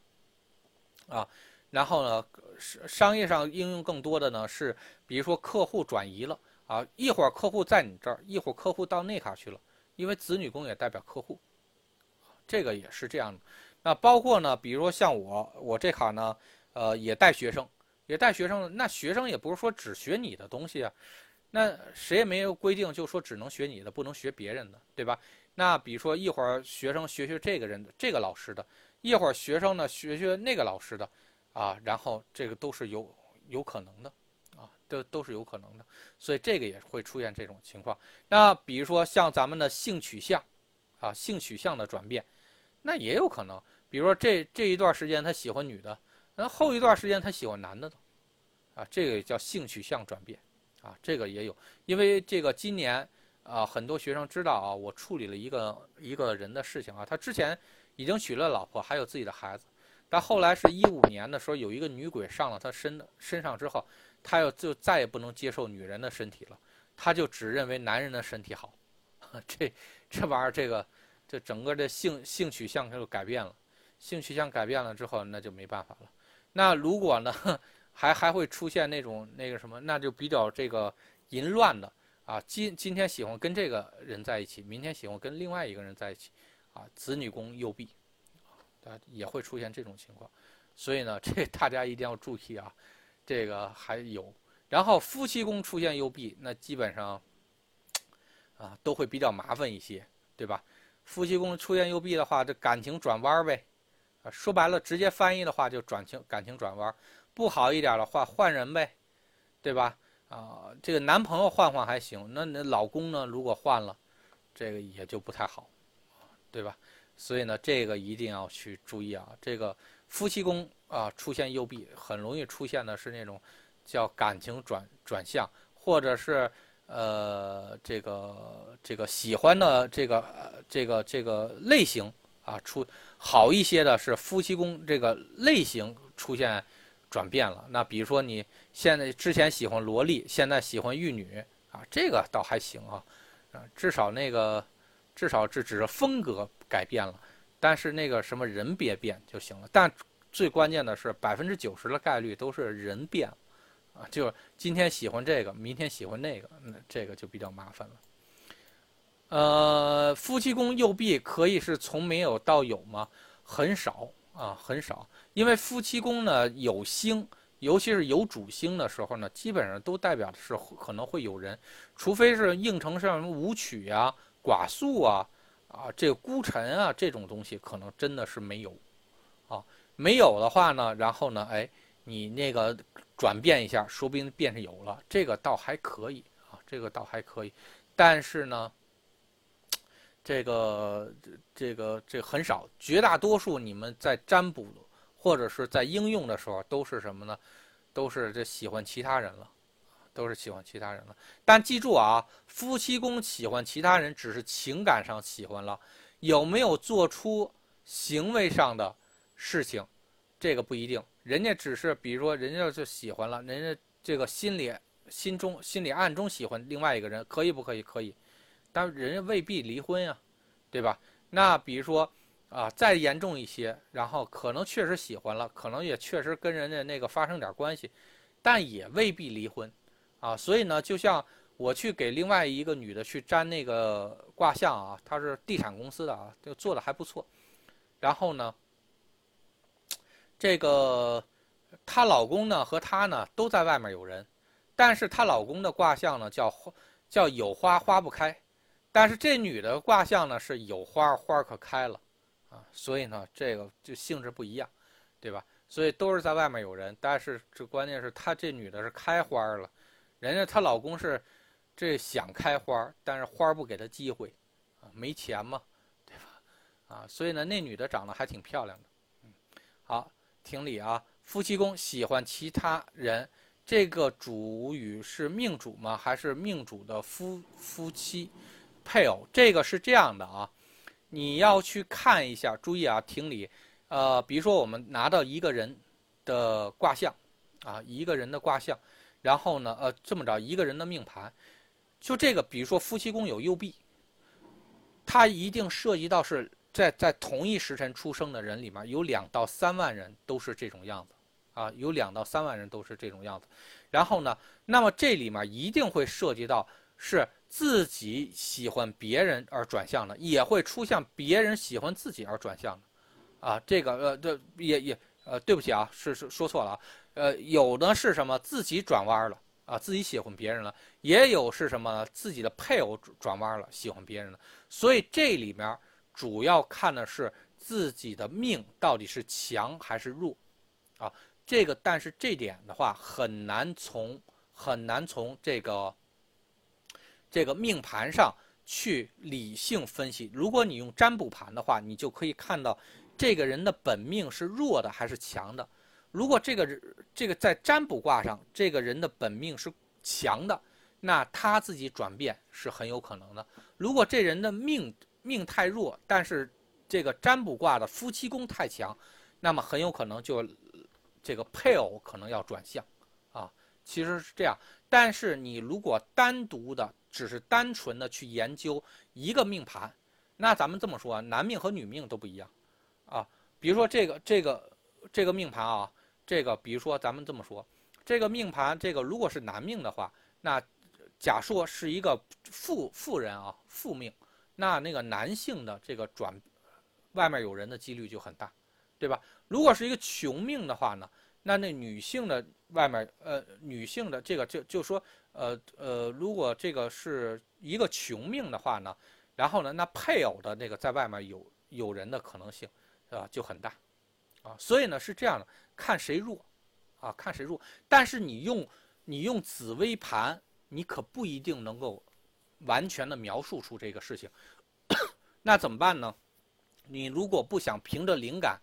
啊，然后呢，商业上应用更多的呢是，比如说客户转移了啊，一会儿客户在你这儿，一会儿客户到那卡去了，因为子女宫也代表客户，这个也是这样的。那包括呢，比如说像我，我这卡呢，呃，也带学生。也带学生，那学生也不是说只学你的东西啊，那谁也没有规定，就说只能学你的，不能学别人的，对吧？那比如说一会儿学生学学这个人的这个老师的，一会儿学生呢学学那个老师的，啊，然后这个都是有有可能的，都都是有可能的，所以这个也会出现这种情况。那比如说像咱们的性取向，啊，性取向的转变，那也有可能，比如说这这一段时间他喜欢女的。那后一段时间他喜欢男的的，啊，这个叫性取向转变，啊，这个也有，因为这个今年啊，很多学生知道啊，我处理了一个一个人的事情啊，他之前已经娶了老婆，还有自己的孩子，但后来是一五年的时候，有一个女鬼上了他身身上之后，他又就再也不能接受女人的身体了，他就只认为男人的身体好，这这玩意儿，这个这整个的性性取向就改变了，性取向改变了之后，那就没办法了。那如果呢，还还会出现那种那个什么，那就比较这个淫乱的啊。今今天喜欢跟这个人在一起，明天喜欢跟另外一个人在一起，啊，子女宫右臂，啊，也会出现这种情况。所以呢，这大家一定要注意啊。这个还有，然后夫妻宫出现右臂，那基本上啊都会比较麻烦一些，对吧？夫妻宫出现右臂的话，这感情转弯呗。啊，说白了，直接翻译的话就转情感情转弯，不好一点的话换人呗，对吧？啊，这个男朋友换换还行，那那老公呢？如果换了，这个也就不太好，对吧？所以呢，这个一定要去注意啊。这个夫妻宫啊出现右臂，很容易出现的是那种叫感情转转向，或者是呃这个这个喜欢的这个这个这个类型。啊，出好一些的是夫妻宫这个类型出现转变了。那比如说你现在之前喜欢萝莉，现在喜欢玉女啊，这个倒还行啊，啊，至少那个至少这只是风格改变了，但是那个什么人别变就行了。但最关键的是百分之九十的概率都是人变了，啊，就今天喜欢这个，明天喜欢那个，那这个就比较麻烦了。呃，夫妻宫右臂可以是从没有到有吗？很少啊，很少。因为夫妻宫呢有星，尤其是有主星的时候呢，基本上都代表的是可能会有人，除非是应承上什么武曲呀、寡宿啊，啊，这个孤臣啊，这种东西可能真的是没有，没有的话呢，然后呢，哎，你那个转变一下，说不定变成有了，这个倒还可以啊，这个倒还可以，但是呢，这个这个这很少，绝大多数你们在占卜或者是在应用的时候都是什么呢？都是这喜欢其他人了。都是喜欢其他人了，但记住啊，夫妻宫喜欢其他人只是情感上喜欢了，有没有做出行为上的事情，这个不一定。人家只是，比如说，人家就喜欢了，人家这个心里、心中、心里暗中喜欢另外一个人，可以不可以？可以，但人家未必离婚呀，对吧？那比如说啊，再严重一些，然后可能确实喜欢了，可能也确实跟人家那个发生点关系，但也未必离婚。啊，所以呢，就像我去给另外一个女的去占那个卦象啊，她是地产公司的啊，就做的还不错。然后呢，这个她老公呢和她呢都在外面有人，但是她老公的卦象呢叫叫有花花不开，但是这女的卦象呢是有花花可开了啊，所以呢这个就性质不一样，对吧？所以都是在外面有人，但是这关键是她这女的是开花了。人家她老公是，这想开花，但是花不给她机会，啊，没钱嘛，对吧？啊，所以呢，那女的长得还挺漂亮的，嗯，好，听理啊，夫妻宫喜欢其他人，这个主语是命主吗？还是命主的夫夫妻配偶？这个是这样的啊，你要去看一下，注意啊，听理，呃，比如说我们拿到一个人的卦象，啊，一个人的卦象。然后呢，呃，这么着一个人的命盘，就这个，比如说夫妻宫有右弼，他一定涉及到是在在同一时辰出生的人里面有两到三万人都是这种样子，啊，有两到三万人都是这种样子。然后呢，那么这里面一定会涉及到是自己喜欢别人而转向的，也会出现别人喜欢自己而转向的，啊，这个呃，这也也呃，对不起啊，是是说错了啊。呃，有的是什么自己转弯了啊，自己喜欢别人了；也有是什么自己的配偶转弯了，喜欢别人了。所以这里面主要看的是自己的命到底是强还是弱，啊，这个但是这点的话很难从很难从这个这个命盘上去理性分析。如果你用占卜盘的话，你就可以看到这个人的本命是弱的还是强的。如果这个这个在占卜卦上，这个人的本命是强的，那他自己转变是很有可能的。如果这人的命命太弱，但是这个占卜卦的夫妻宫太强，那么很有可能就这个配偶可能要转向，啊，其实是这样。但是你如果单独的只是单纯的去研究一个命盘，那咱们这么说，男命和女命都不一样，啊，比如说这个这个这个命盘啊。这个，比如说，咱们这么说，这个命盘，这个如果是男命的话，那假说是一个富富人啊，富命，那那个男性的这个转外面有人的几率就很大，对吧？如果是一个穷命的话呢，那那女性的外面呃，女性的这个就就说呃呃，如果这个是一个穷命的话呢，然后呢，那配偶的那个在外面有有人的可能性，啊？就很大，啊，所以呢是这样的。看谁弱，啊，看谁弱。但是你用你用紫微盘，你可不一定能够完全的描述出这个事情。那怎么办呢？你如果不想凭着灵感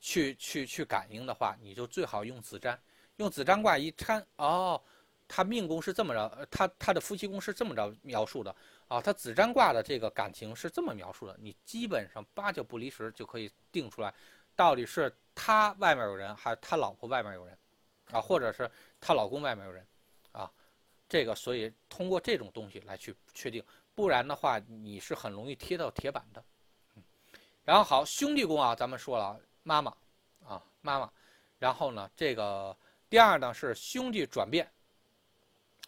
去去去感应的话，你就最好用子占。用子占卦一掺，哦，他命宫是这么着，他他的夫妻宫是这么着描述的啊。他子占卦的这个感情是这么描述的，你基本上八九不离十就可以定出来，到底是。他外面有人，还是他老婆外面有人，啊，或者是他老公外面有人，这个所以通过这种东西来去确定，不然的话你是很容易贴到铁板的。然后好，兄弟宫啊，咱们说了妈妈，啊妈妈，然后呢这个第二呢是兄弟转变，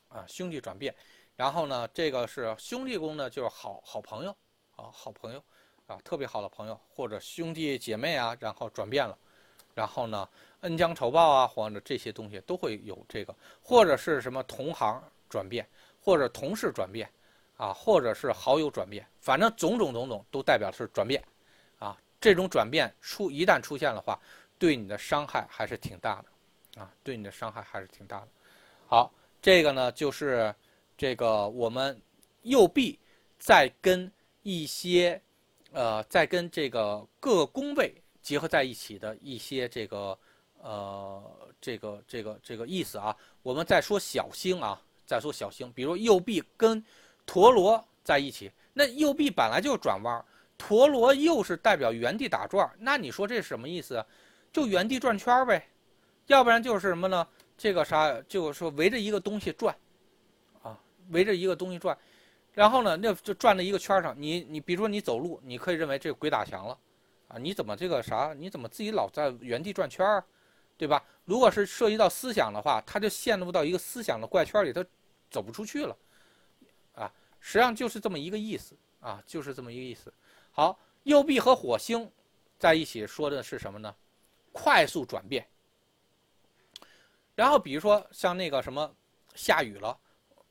啊兄弟转变，然后呢这个是兄弟宫呢就是好好朋友，啊好朋友，啊特别好的朋友或者兄弟姐妹啊，然后转变了。然后呢，恩将仇报啊，或者这些东西都会有这个，或者是什么同行转变，或者同事转变，啊，或者是好友转变，反正种种种种都代表是转变，啊，这种转变出一旦出现的话，对你的伤害还是挺大的，啊，对你的伤害还是挺大的。好，这个呢就是这个我们右臂在跟一些呃，在跟这个各个宫位结合在一起的一些这个呃这个这个这个意思啊。我们再说小星啊，再说小星，比如右臂跟。陀螺在一起，那右臂本来就转弯，陀螺又是代表原地打转，那你说这是什么意思？就原地转圈呗，要不然就是什么呢？这个啥，就是说围着一个东西转，啊，围着一个东西转，然后呢，那就转在一个圈上。你你比如说你走路，你可以认为这鬼打墙了，啊，你怎么这个啥？你怎么自己老在原地转圈儿，对吧？如果是涉及到思想的话，他就陷入到一个思想的怪圈里，他走不出去了。啊实际上就是这么一个意思啊，就是这么一个意思。好，右臂和火星在一起说的是什么呢？快速转变。然后比如说像那个什么下雨了，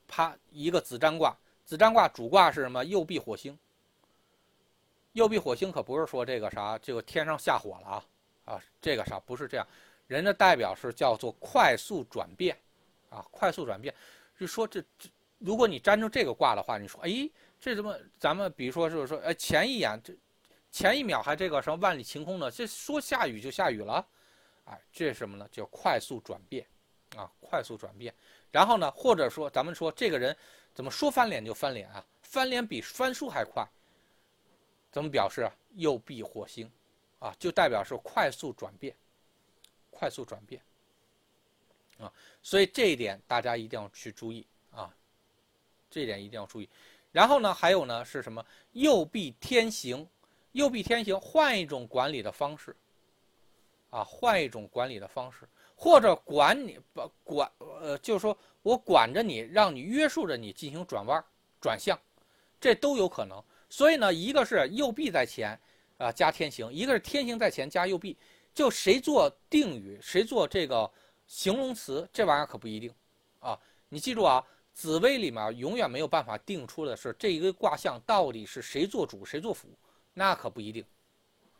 啪一个子占卦，子占卦主卦是什么？右臂火星。右臂火星可不是说这个啥，这个天上下火了啊啊，这个啥不是这样，人的代表是叫做快速转变啊，快速转变，就说这这。如果你粘着这个卦的话，你说，哎，这怎么？咱们比如说，就是说，哎，前一眼这，前一秒还这个什么万里晴空呢？这说下雨就下雨了，哎，这是什么呢？叫快速转变，啊，快速转变。然后呢，或者说，咱们说这个人怎么说翻脸就翻脸啊？翻脸比翻书还快，怎么表示啊？右臂火星，啊，就代表是快速转变，快速转变，啊，所以这一点大家一定要去注意啊。这一点一定要注意，然后呢，还有呢是什么？右臂天行，右臂天行，换一种管理的方式，啊，换一种管理的方式，或者管你不管，呃，就是说我管着你，让你约束着你进行转弯、转向，这都有可能。所以呢，一个是右臂在前，啊，加天行；一个是天行在前加右臂，就谁做定语，谁做这个形容词，这玩意儿可不一定，啊，你记住啊。紫薇里面永远没有办法定出的是这一个卦象到底是谁做主谁做辅，那可不一定，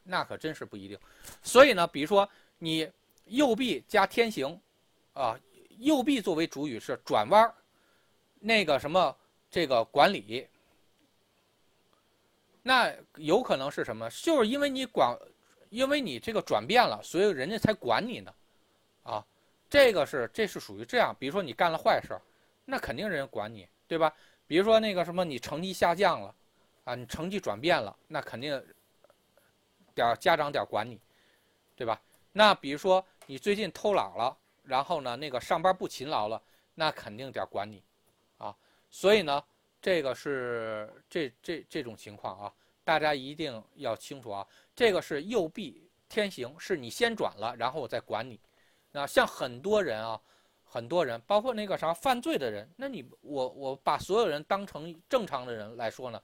那可真是不一定。所以呢，比如说你右臂加天行，啊，右臂作为主语是转弯儿那个什么这个管理，那有可能是什么？就是因为你管，因为你这个转变了，所以人家才管你呢，啊，这个是这是属于这样。比如说你干了坏事。那肯定人管你，对吧？比如说那个什么，你成绩下降了，啊，你成绩转变了，那肯定点家长点管你，对吧？那比如说你最近偷懒了，然后呢，那个上班不勤劳了，那肯定点管你，啊，所以呢，这个是这这这种情况啊，大家一定要清楚啊，这个是右臂天行，是你先转了，然后我再管你，那像很多人啊。很多人，包括那个啥犯罪的人，那你我我把所有人当成正常的人来说呢，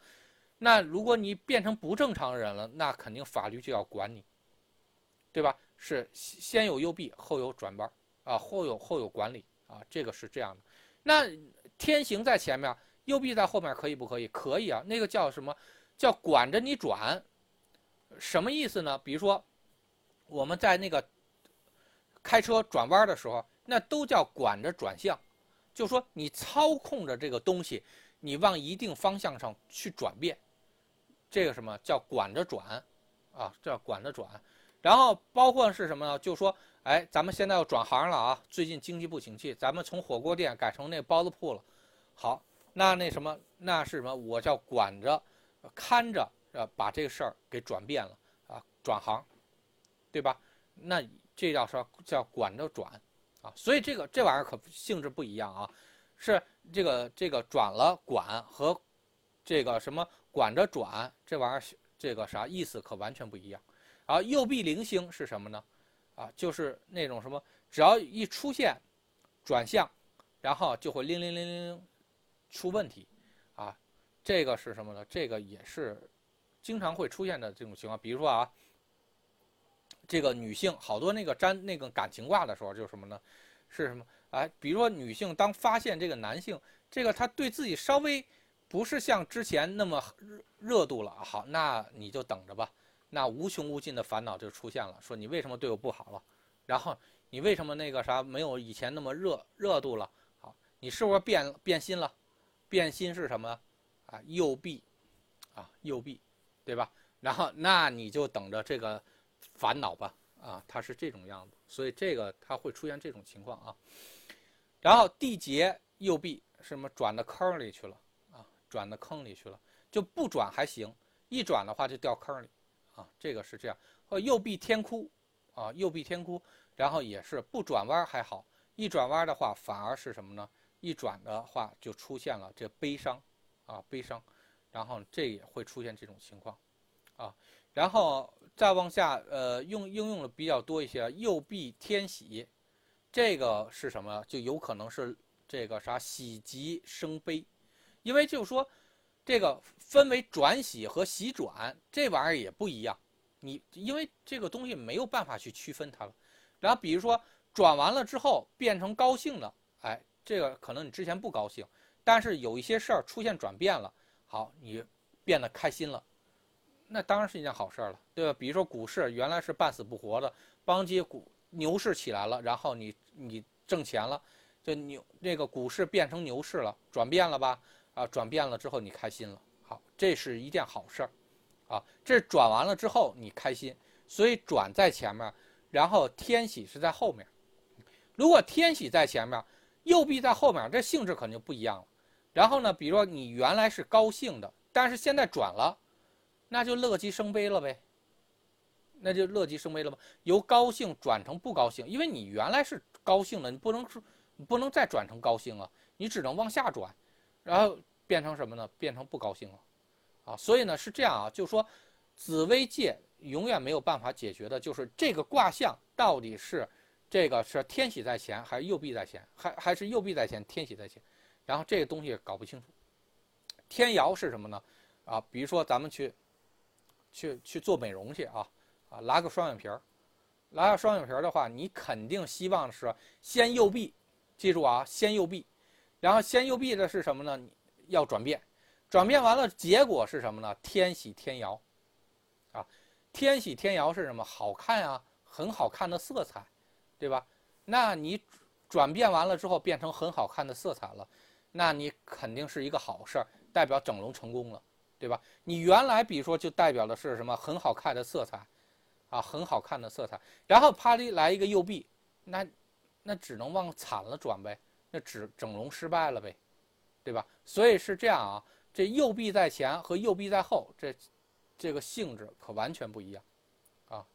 那如果你变成不正常的人了，那肯定法律就要管你，对吧？是先有右臂，后有转弯啊，后有后有管理啊，这个是这样的。那天行在前面，右臂在后面，可以不可以？可以啊，那个叫什么？叫管着你转，什么意思呢？比如说我们在那个开车转弯的时候。那都叫管着转向，就说你操控着这个东西，你往一定方向上去转变，这个什么叫管着转，啊，叫管着转。然后包括是什么呢？就说，哎，咱们现在要转行了啊，最近经济不景气，咱们从火锅店改成那包子铺了。好，那那什么，那是什么？我叫管着、看着，呃，把这个事儿给转变了啊，转行，对吧？那这叫说叫管着转。啊，所以这个这玩意儿可性质不一样啊，是这个这个转了管和这个什么管着转这玩意儿这个啥意思可完全不一样。然后右臂零星是什么呢？啊，就是那种什么只要一出现转向，然后就会铃铃铃铃出问题啊。这个是什么呢？这个也是经常会出现的这种情况。比如说啊。这个女性好多那个占那个感情卦的时候，就是什么呢？是什么？哎，比如说女性当发现这个男性，这个他对自己稍微不是像之前那么热热度了。好，那你就等着吧。那无穷无尽的烦恼就出现了，说你为什么对我不好了？然后你为什么那个啥没有以前那么热热度了？好，你是不是变变心了？变心是什么？啊，右臂，啊，右臂，对吧？然后那你就等着这个烦恼吧。啊，它是这种样子，所以这个它会出现这种情况啊。然后地劫右臂什么转到坑里去了啊，转到坑里去了，就不转还行，一转的话就掉坑里啊。这个是这样。和右臂天哭啊，右臂天哭，然后也是不转弯还好，一转弯的话反而是什么呢？一转的话就出现了这悲伤啊，悲伤，然后这也会出现这种情况啊。然后再往下，呃，用应用的比较多一些，右臂天喜，这个是什么？就有可能是这个啥喜极生悲，因为就是说，这个分为转喜和喜转，这玩意儿也不一样。你因为这个东西没有办法去区分它了。然后比如说转完了之后变成高兴的，哎，这个可能你之前不高兴，但是有一些事儿出现转变了，好，你变得开心了。那当然是一件好事了，对吧？比如说股市原来是半死不活的，邦基股牛市起来了，然后你你挣钱了，就牛那个股市变成牛市了，转变了吧？啊，转变了之后你开心了，好，这是一件好事儿，啊，这转完了之后你开心，所以转在前面，然后天喜是在后面。如果天喜在前面，右臂在后面，这性质肯定不一样了。然后呢，比如说你原来是高兴的，但是现在转了。那就乐极生悲了呗，那就乐极生悲了吧？由高兴转成不高兴，因为你原来是高兴的，你不能说，不能再转成高兴了，你只能往下转，然后变成什么呢？变成不高兴了，啊，所以呢是这样啊，就是说，紫微界永远没有办法解决的，就是这个卦象到底是这个是天喜在前还是右臂在前，还还是右臂在前天喜在前，然后这个东西搞不清楚。天姚是什么呢？啊，比如说咱们去。去去做美容去啊啊！拉个双眼皮儿，拉个双眼皮儿的话，你肯定希望是先右臂，记住啊，先右臂，然后先右臂的是什么呢？要转变，转变完了，结果是什么呢？天喜天姚，啊，天喜天姚是什么？好看啊，很好看的色彩，对吧？那你转变完了之后变成很好看的色彩了，那你肯定是一个好事儿，代表整容成功了。对吧？你原来比如说就代表的是什么很好看的色彩，啊，很好看的色彩。然后啪哩来一个右臂，那那只能往惨了转呗，那只整容失败了呗，对吧？所以是这样啊，这右臂在前和右臂在后，这这个性质可完全不一样，啊，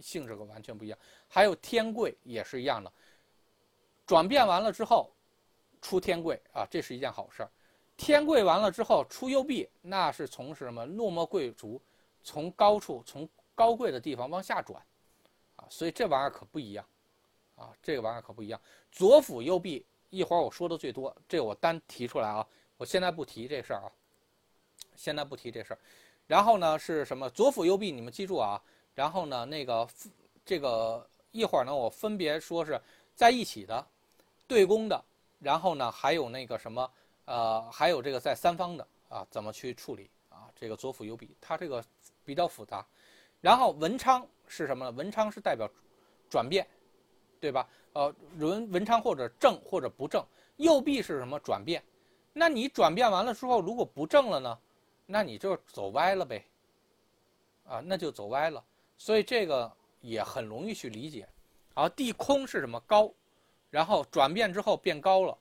性质可完全不一样。还有天贵也是一样的，转变完了之后出天贵啊，这是一件好事儿。天贵完了之后出右臂，那是从什么落寞贵族，从高处从高贵的地方往下转，啊，所以这玩意儿可不一样，啊，这个玩意儿可不一样。左辅右弼，一会儿我说的最多，这我单提出来啊，我现在不提这事儿啊，现在不提这事儿。然后呢是什么左辅右弼？你们记住啊。然后呢那个这个一会儿呢我分别说是在一起的，对宫的，然后呢还有那个什么。呃，还有这个在三方的啊，怎么去处理啊？这个左辅右弼，它这个比较复杂。然后文昌是什么呢？文昌是代表转变，对吧？呃，文文昌或者正或者不正。右臂是什么？转变。那你转变完了之后，如果不正了呢？那你就走歪了呗。啊，那就走歪了。所以这个也很容易去理解。啊，地空是什么？高，然后转变之后变高了。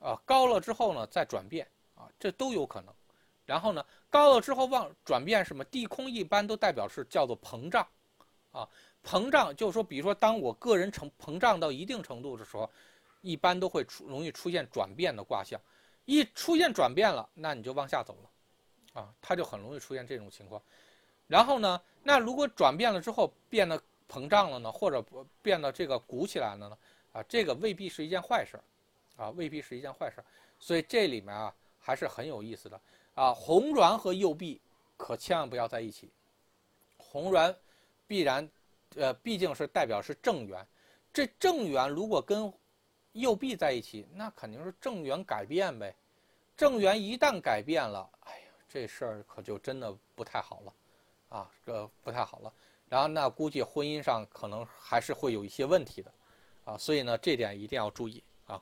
啊，高了之后呢，再转变啊，这都有可能。然后呢，高了之后往转变什么？地空一般都代表是叫做膨胀，啊，膨胀就是说，比如说，当我个人成膨胀到一定程度的时候，一般都会出容易出现转变的卦象。一出现转变了，那你就往下走了，啊，它就很容易出现这种情况。然后呢，那如果转变了之后变得膨胀了呢，或者变得这个鼓起来了呢，啊，这个未必是一件坏事。啊，未必是一件坏事，所以这里面啊还是很有意思的啊。红鸾和右臂可千万不要在一起。红鸾必然，呃，毕竟是代表是正缘，这正缘如果跟右臂在一起，那肯定是正缘改变呗，正缘一旦改变了，哎呀，这事儿可就真的不太好了，啊，这不太好了。然后那估计婚姻上可能还是会有一些问题的，啊，所以呢，这点一定要注意啊。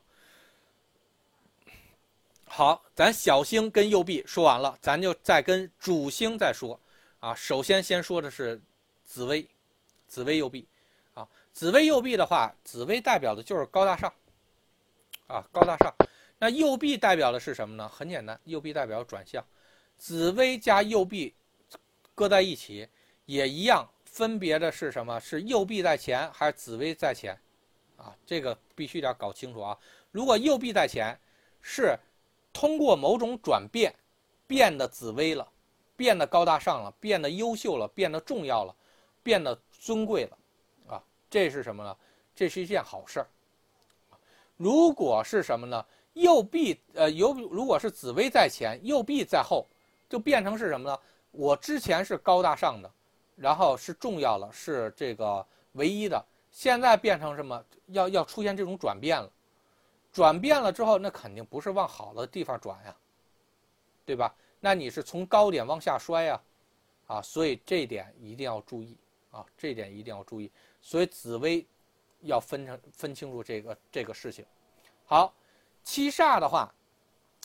好，咱小星跟右臂说完了，咱就再跟主星再说，啊，首先先说的是紫薇，紫薇右臂，啊，紫薇右臂的话，紫薇代表的就是高大上，啊，高大上。那右臂代表的是什么呢？很简单，右臂代表转向，紫薇加右臂搁在一起也一样，分别的是什么？是右臂在前还是紫薇在前？啊，这个必须得搞清楚啊！如果右臂在前，是通过某种转变变得紫薇了，变得高大上了，变得优秀了，变得重要了，变得尊贵了，啊，这是什么呢？这是一件好事儿。如果是什么呢？右臂呃，有如果是紫薇在前，右臂在后，就变成是什么呢？我之前是高大上的，然后是重要了，是这个唯一的，现在变成什么？要要出现这种转变了，转变了之后，那肯定不是往好的地方转呀，对吧？那你是从高点往下摔呀，啊，所以这点一定要注意啊，这点一定要注意。所以紫薇要分成分清楚这个这个事情。好。七煞的话，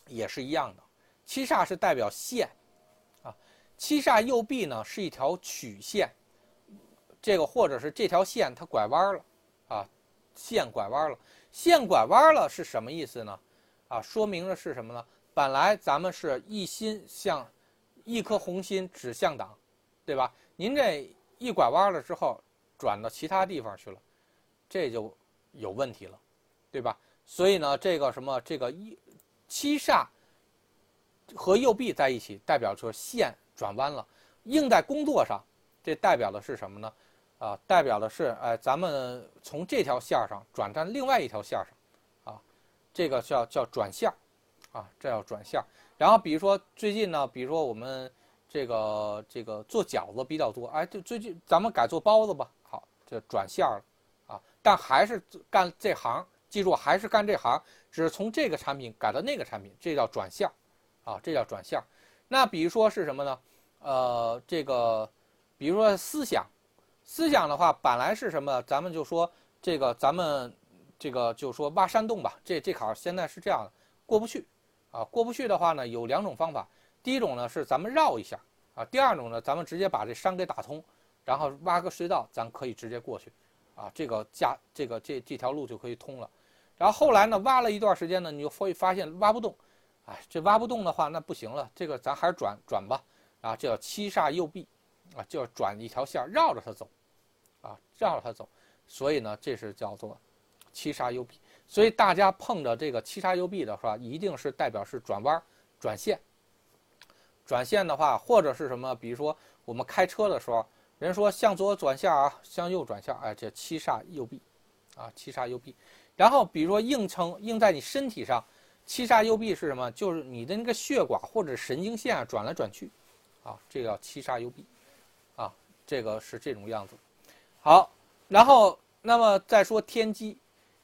也是一样的。七煞是代表线，啊，七煞右臂呢是一条曲线，这个或者是这条线它拐弯了，啊，线拐弯了，线拐弯了是什么意思呢？啊，说明的是什么呢？本来咱们是一心向，一颗红心指向党，对吧？您这一拐弯了之后，转到其他地方去了，这就有问题了，对吧？所以呢，这个什么，这个一七煞和右臂在一起，代表说线转弯了。应在工作上，这代表的是什么呢？啊，代表的是，哎，咱们从这条线上转战另外一条线上，啊，这个叫叫转向，啊，这叫转向。然后比如说最近呢，比如说我们这个这个做饺子比较多，哎，就最近咱们改做包子吧，好，这转线了，啊，但还是干这行。记住，还是干这行，只是从这个产品改到那个产品，这叫转向，啊，这叫转向。那比如说是什么呢？呃，这个，比如说思想，思想的话，本来是什么？咱们就说这个，咱们这个就说挖山洞吧。这这坎现在是这样的，过不去，啊，过不去的话呢，有两种方法。第一种呢是咱们绕一下，啊，第二种呢，咱们直接把这山给打通，然后挖个隧道，咱可以直接过去，啊，这个架这个这这条路就可以通了。然后后来呢，挖了一段时间呢，你就会发现挖不动，哎，这挖不动的话，那不行了，这个咱还是转转吧，啊，这叫七煞右臂，啊，就要转一条线绕着它走，啊，绕着它走，所以呢，这是叫做七煞右臂。所以大家碰着这个七煞右臂的话，一定是代表是转弯、转线。转线的话，或者是什么，比如说我们开车的时候，人说向左转向啊，向右转向，哎，这七煞右臂，啊，七煞右臂。然后，比如说硬撑硬在你身体上，七煞右臂是什么？就是你的那个血管或者神经线啊转来转去，啊，这叫七煞右臂，这个是这种样子。好，然后那么再说天机，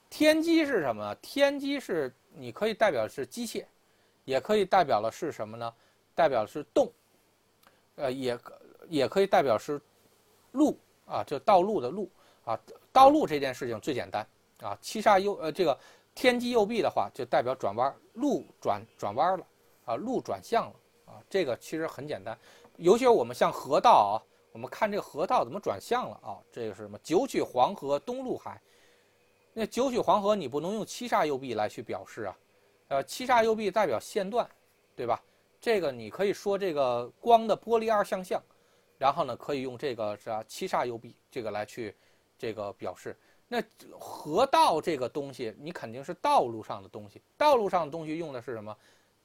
天机是什么？天机是你可以代表是机械，也可以代表的是什么呢？代表是动，呃，也也可以代表是路啊，就道路的路啊，道路这件事情最简单。啊，七煞右呃，这个天机右臂的话，就代表转弯路转转弯了，啊，路转向了，啊，这个其实很简单。尤其是我们像河道啊，我们看这个河道怎么转向了啊？这个是什么？九曲黄河东入海。那九曲黄河你不能用七煞右臂来去表示啊，呃，七煞右臂代表线段，对吧？这个你可以说这个光的玻璃二象象，然后呢，可以用这个是吧？七煞右臂这个来去这个表示。那河道这个东西，你肯定是道路上的东西。道路上的东西用的是什么？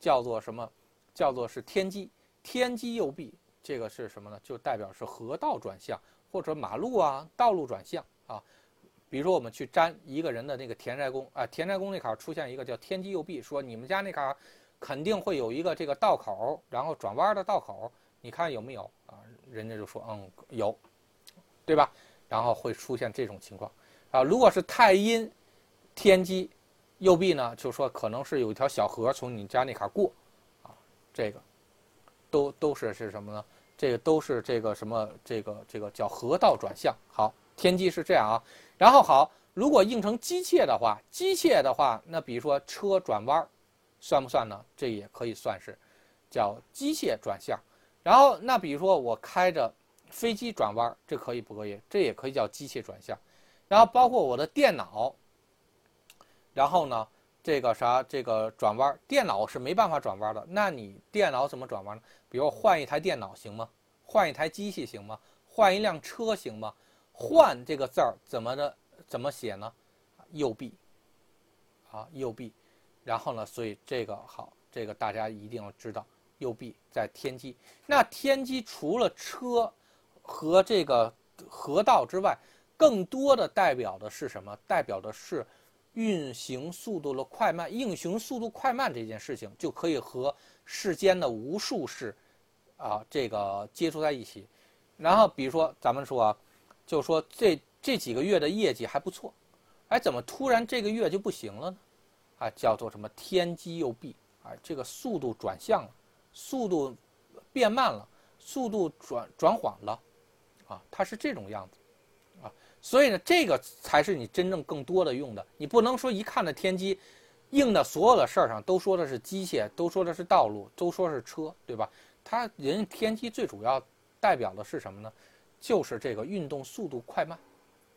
叫做什么？叫做是天机。天机右臂，这个是什么呢？就代表是河道转向，或者马路啊，道路转向啊。比如说我们去粘一个人的那个田宅宫啊，田宅宫那坎出现一个叫天机右臂，说你们家那坎肯定会有一个这个道口，然后转弯的道口，你看有没有啊？人家就说嗯有，对吧？然后会出现这种情况。啊，如果是太阴天机右臂呢，就说可能是有一条小河从你家那坎过啊，这个，都都是是什么呢？这个都是这个什么？这个这个叫河道转向。好，天机是这样啊。然后好，如果应成机械的话，机械的话，那比如说车转弯，算不算呢？这也可以算是叫机械转向。然后那比如说我开着飞机转弯，这可以不可以？这也可以叫机械转向。然后包括我的电脑，然后呢？这个啥，这个转弯，电脑是没办法转弯的。那你电脑怎么转弯呢？比如换一台电脑行吗？换一台机器行吗？换一辆车行吗？换这个字儿怎么的？怎么写呢？右臂，啊，右臂。然后呢，所以这个好，这个大家一定要知道，右臂在天机。那天机除了车和这个河道之外，更多的代表的是什么？代表的是。运行速度的快慢，运行速度快慢这件事情就可以和世间的无数事，啊，这个接触在一起。然后比如说咱们说啊，就说这这几个月的业绩还不错，哎，怎么突然这个月就不行了呢？啊，叫做什么天机右臂，啊，这个速度转向了，速度变慢了，速度转转缓了，啊，它是这种样子。所以呢，这个才是你真正更多的用的。你不能说一看的天机，应的所有的事儿上都说的是机械，都说的是道路，都说是车，对吧？它人天机最主要代表的是什么呢？就是这个运动速度快慢，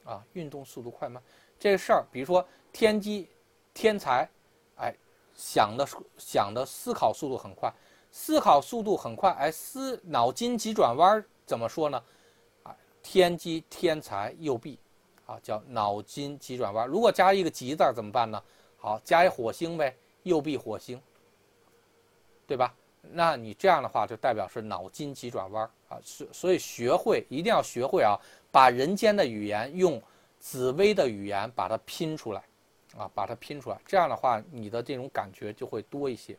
啊，运动速度快慢这个事儿。比如说天机，天才，哎，想的想的思考速度很快，思考速度很快，哎，思脑筋急转弯怎么说呢？天机天才右臂，啊，叫脑筋急转弯。如果加一个急字怎么办呢？好，加一火星呗，右臂火星，对吧？那你这样的话就代表是脑筋急转弯啊。所所以学会一定要学会啊，把人间的语言用紫薇的语言把它拼出来，啊，把它拼出来。这样的话，你的这种感觉就会多一些。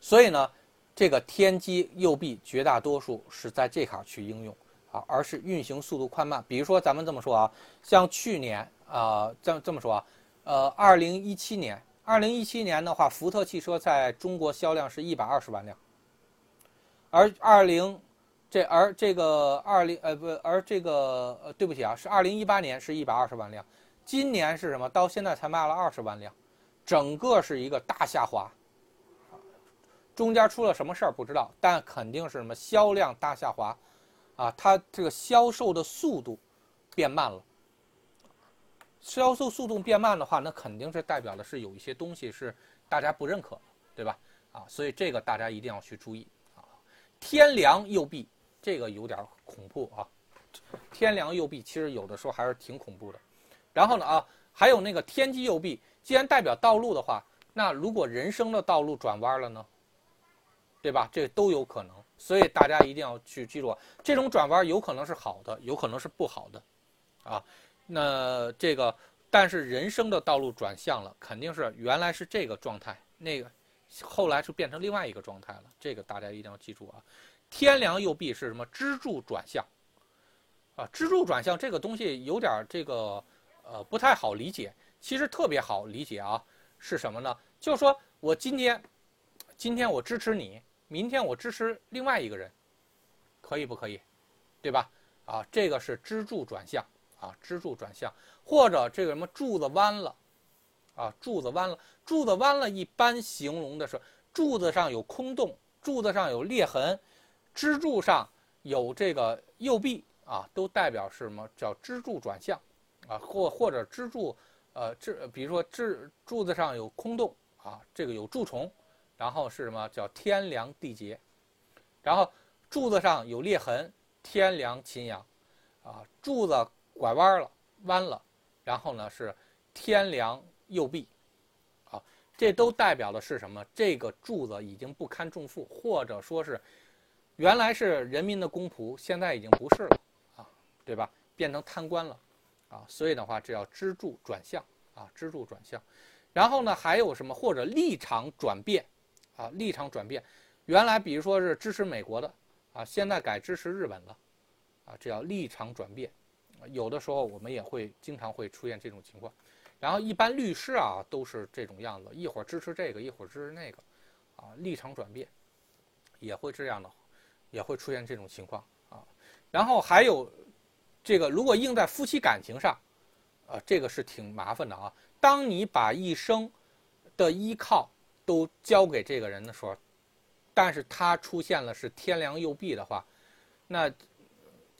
所以呢，这个天机右臂绝大多数是在这坎去应用。啊，而是运行速度快慢。比如说，咱们这么说啊，像去年啊，这这么说啊，呃，二零一七年，二零一七年的话，福特汽车在中国销量是一百二十万辆，而二零这而这个二零呃不，而这个呃对不起啊，是二零一八年是一百二十万辆，今年是什么？到现在才卖了二十万辆，整个是一个大下滑。中间出了什么事儿不知道，但肯定是什么销量大下滑。啊，它这个销售的速度变慢了。销售速度变慢的话，那肯定是代表的是有一些东西是大家不认可，对吧？啊，所以这个大家一定要去注意啊。天良右臂，这个有点恐怖啊。天良右臂其实有的时候还是挺恐怖的。然后呢啊，还有那个天机右臂，既然代表道路的话，那如果人生的道路转弯了呢？对吧？这都有可能。所以大家一定要去记住，这种转弯有可能是好的，有可能是不好的，啊，那这个，但是人生的道路转向了，肯定是原来是这个状态，那个后来就变成另外一个状态了，这个大家一定要记住啊。天梁右臂是什么？支柱转向，啊，支柱转向这个东西有点这个呃不太好理解，其实特别好理解啊，是什么呢？就说我今天，今天我支持你。明天我支持另外一个人，可以不可以？对吧？啊，这个是支柱转向啊，支柱转向，或者这个什么柱子弯了，啊，柱子弯了，柱子弯了，一般形容的是柱子上有空洞，柱子上有裂痕，支柱上有这个右臂啊，都代表是什么叫支柱转向啊？或或者支柱，呃，支，比如说支柱子上有空洞啊，这个有蛀虫。然后是什么叫天梁地劫，然后柱子上有裂痕，天梁秦阳，啊，柱子拐弯了，弯了，然后呢是天梁右臂，啊，这都代表的是什么？这个柱子已经不堪重负，或者说是原来是人民的公仆，现在已经不是了，啊，对吧？变成贪官了，啊，所以的话，这叫支柱转向，啊，支柱转向，然后呢还有什么？或者立场转变。啊，立场转变，原来比如说是支持美国的，啊，现在改支持日本了，啊，这叫立场转变。有的时候我们也会经常会出现这种情况，然后一般律师啊都是这种样子，一会儿支持这个，一会儿支持那个，啊，立场转变，也会这样的，也会出现这种情况啊。然后还有这个，如果应在夫妻感情上，啊，这个是挺麻烦的啊。当你把一生的依靠都交给这个人的时候，但是他出现了是天梁右弼的话，那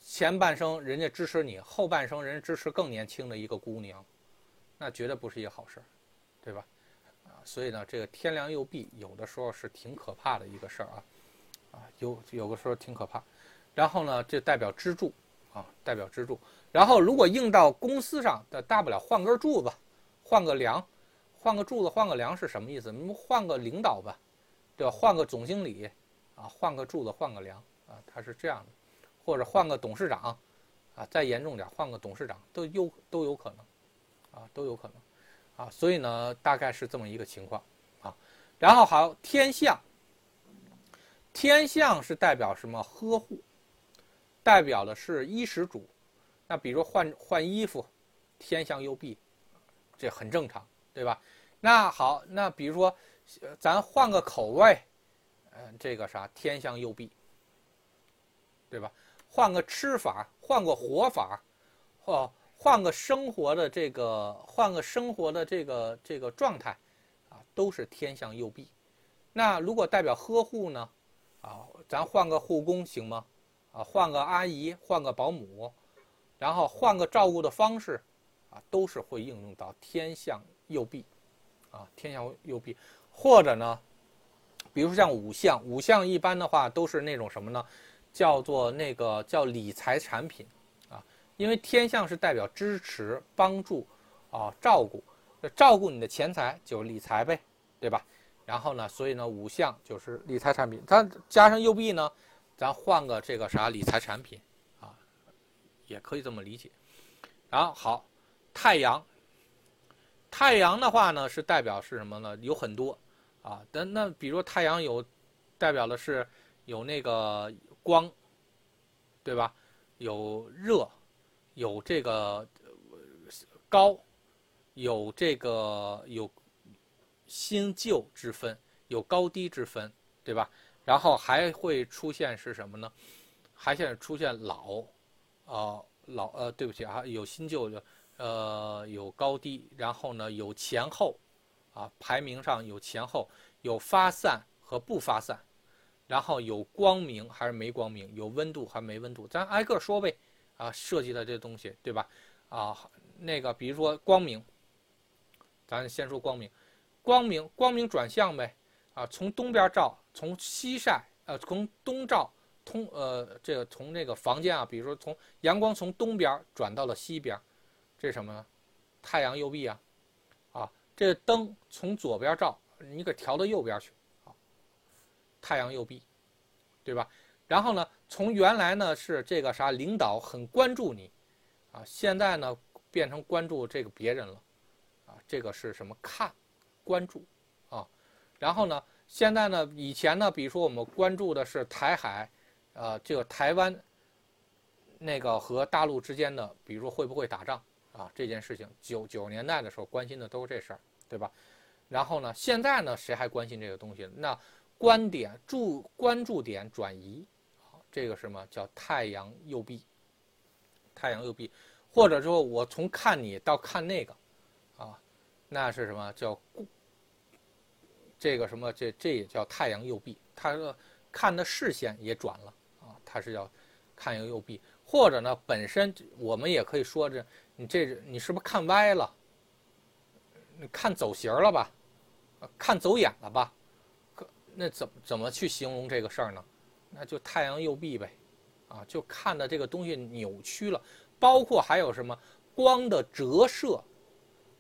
前半生人家支持你，后半生人支持更年轻的一个姑娘，那绝对不是一个好事儿，对吧？啊，所以呢，这个天梁右弼有的时候是挺可怕的一个事儿啊，啊，有有的时候挺可怕。然后呢，这代表支柱啊，代表支柱。然后如果硬到公司上，的大不了换根柱子，换个梁，换个柱子，换个梁是什么意思？你们换个领导吧。对吧？换个总经理，啊，换个柱子，换个梁，啊，他是这样的，或者换个董事长，啊，再严重点，换个董事长都有都有可能，啊，都有可能，啊，所以呢，大概是这么一个情况，啊，然后好，天象，天象是代表什么？呵护，代表的是衣食主，那比如换换衣服，天象右弼，这很正常，对吧？那好，那比如说。咱换个口味，嗯，这个啥天象右弼，对吧？换个吃法，换个活法，或换个生活的这个，换个生活的这个这个状态，啊，都是天象右弼。那如果代表呵护呢？啊，咱换个护工行吗？啊，换个阿姨，换个保姆，然后换个照顾的方式，啊，都是会应用到天象右弼，啊，天象右弼。或者呢，比如说像五项，五项一般的话都是那种什么呢？叫做那个叫理财产品啊，因为天象是代表支持、帮助啊、照顾，照顾你的钱财就是理财呗，对吧？然后呢，所以呢，五项就是理财产品，它加上右臂呢，咱换个这个啥理财产品啊，也可以这么理解。然后好，太阳，太阳的话呢是代表是什么呢？有很多。啊，但那比如太阳有代表的是有那个光，对吧？有热，有这个高，有这个有新旧之分，有高低之分，对吧？然后还会出现是什么呢？还现在出现老，啊老呃，对不起啊，有新旧的，呃有高低，然后呢有前后。啊，排名上有前后，有发散和不发散，然后有光明还是没光明，有温度还没温度，咱挨个说呗。啊，设计的这东西，对吧？啊，那个比如说光明，咱先说光明，光明光明转向呗。啊，从东边照，从西晒，呃，从东照，通呃，这个从那个房间啊，比如说从阳光从东边转到了西边，这是什么呢？太阳右臂啊。啊这灯从左边照，你给调到右边去，好，太阳右臂，对吧？然后呢，从原来呢是这个啥领导很关注你，啊，现在呢变成关注这个别人了，啊，这个是什么看，关注，啊，然后呢，现在呢以前呢，比如说我们关注的是台海，呃，这个台湾，那个和大陆之间的，比如说会不会打仗啊这件事情，九九十年代的时候关心的都是这事儿。对吧？然后呢？现在呢？谁还关心这个东西？那观点注关注点转移，好，这个什么叫太阳右臂？太阳右臂，或者说我从看你到看那个，啊，那是什么叫？这个什么？这这也叫太阳右臂？他说看的视线也转了啊，他是要看一个右臂，或者呢，本身我们也可以说这你这你是不是看歪了？你看走形了吧，看走眼了吧，可那怎么怎么去形容这个事儿呢？那就太阳右臂呗，啊，就看的这个东西扭曲了，包括还有什么光的折射，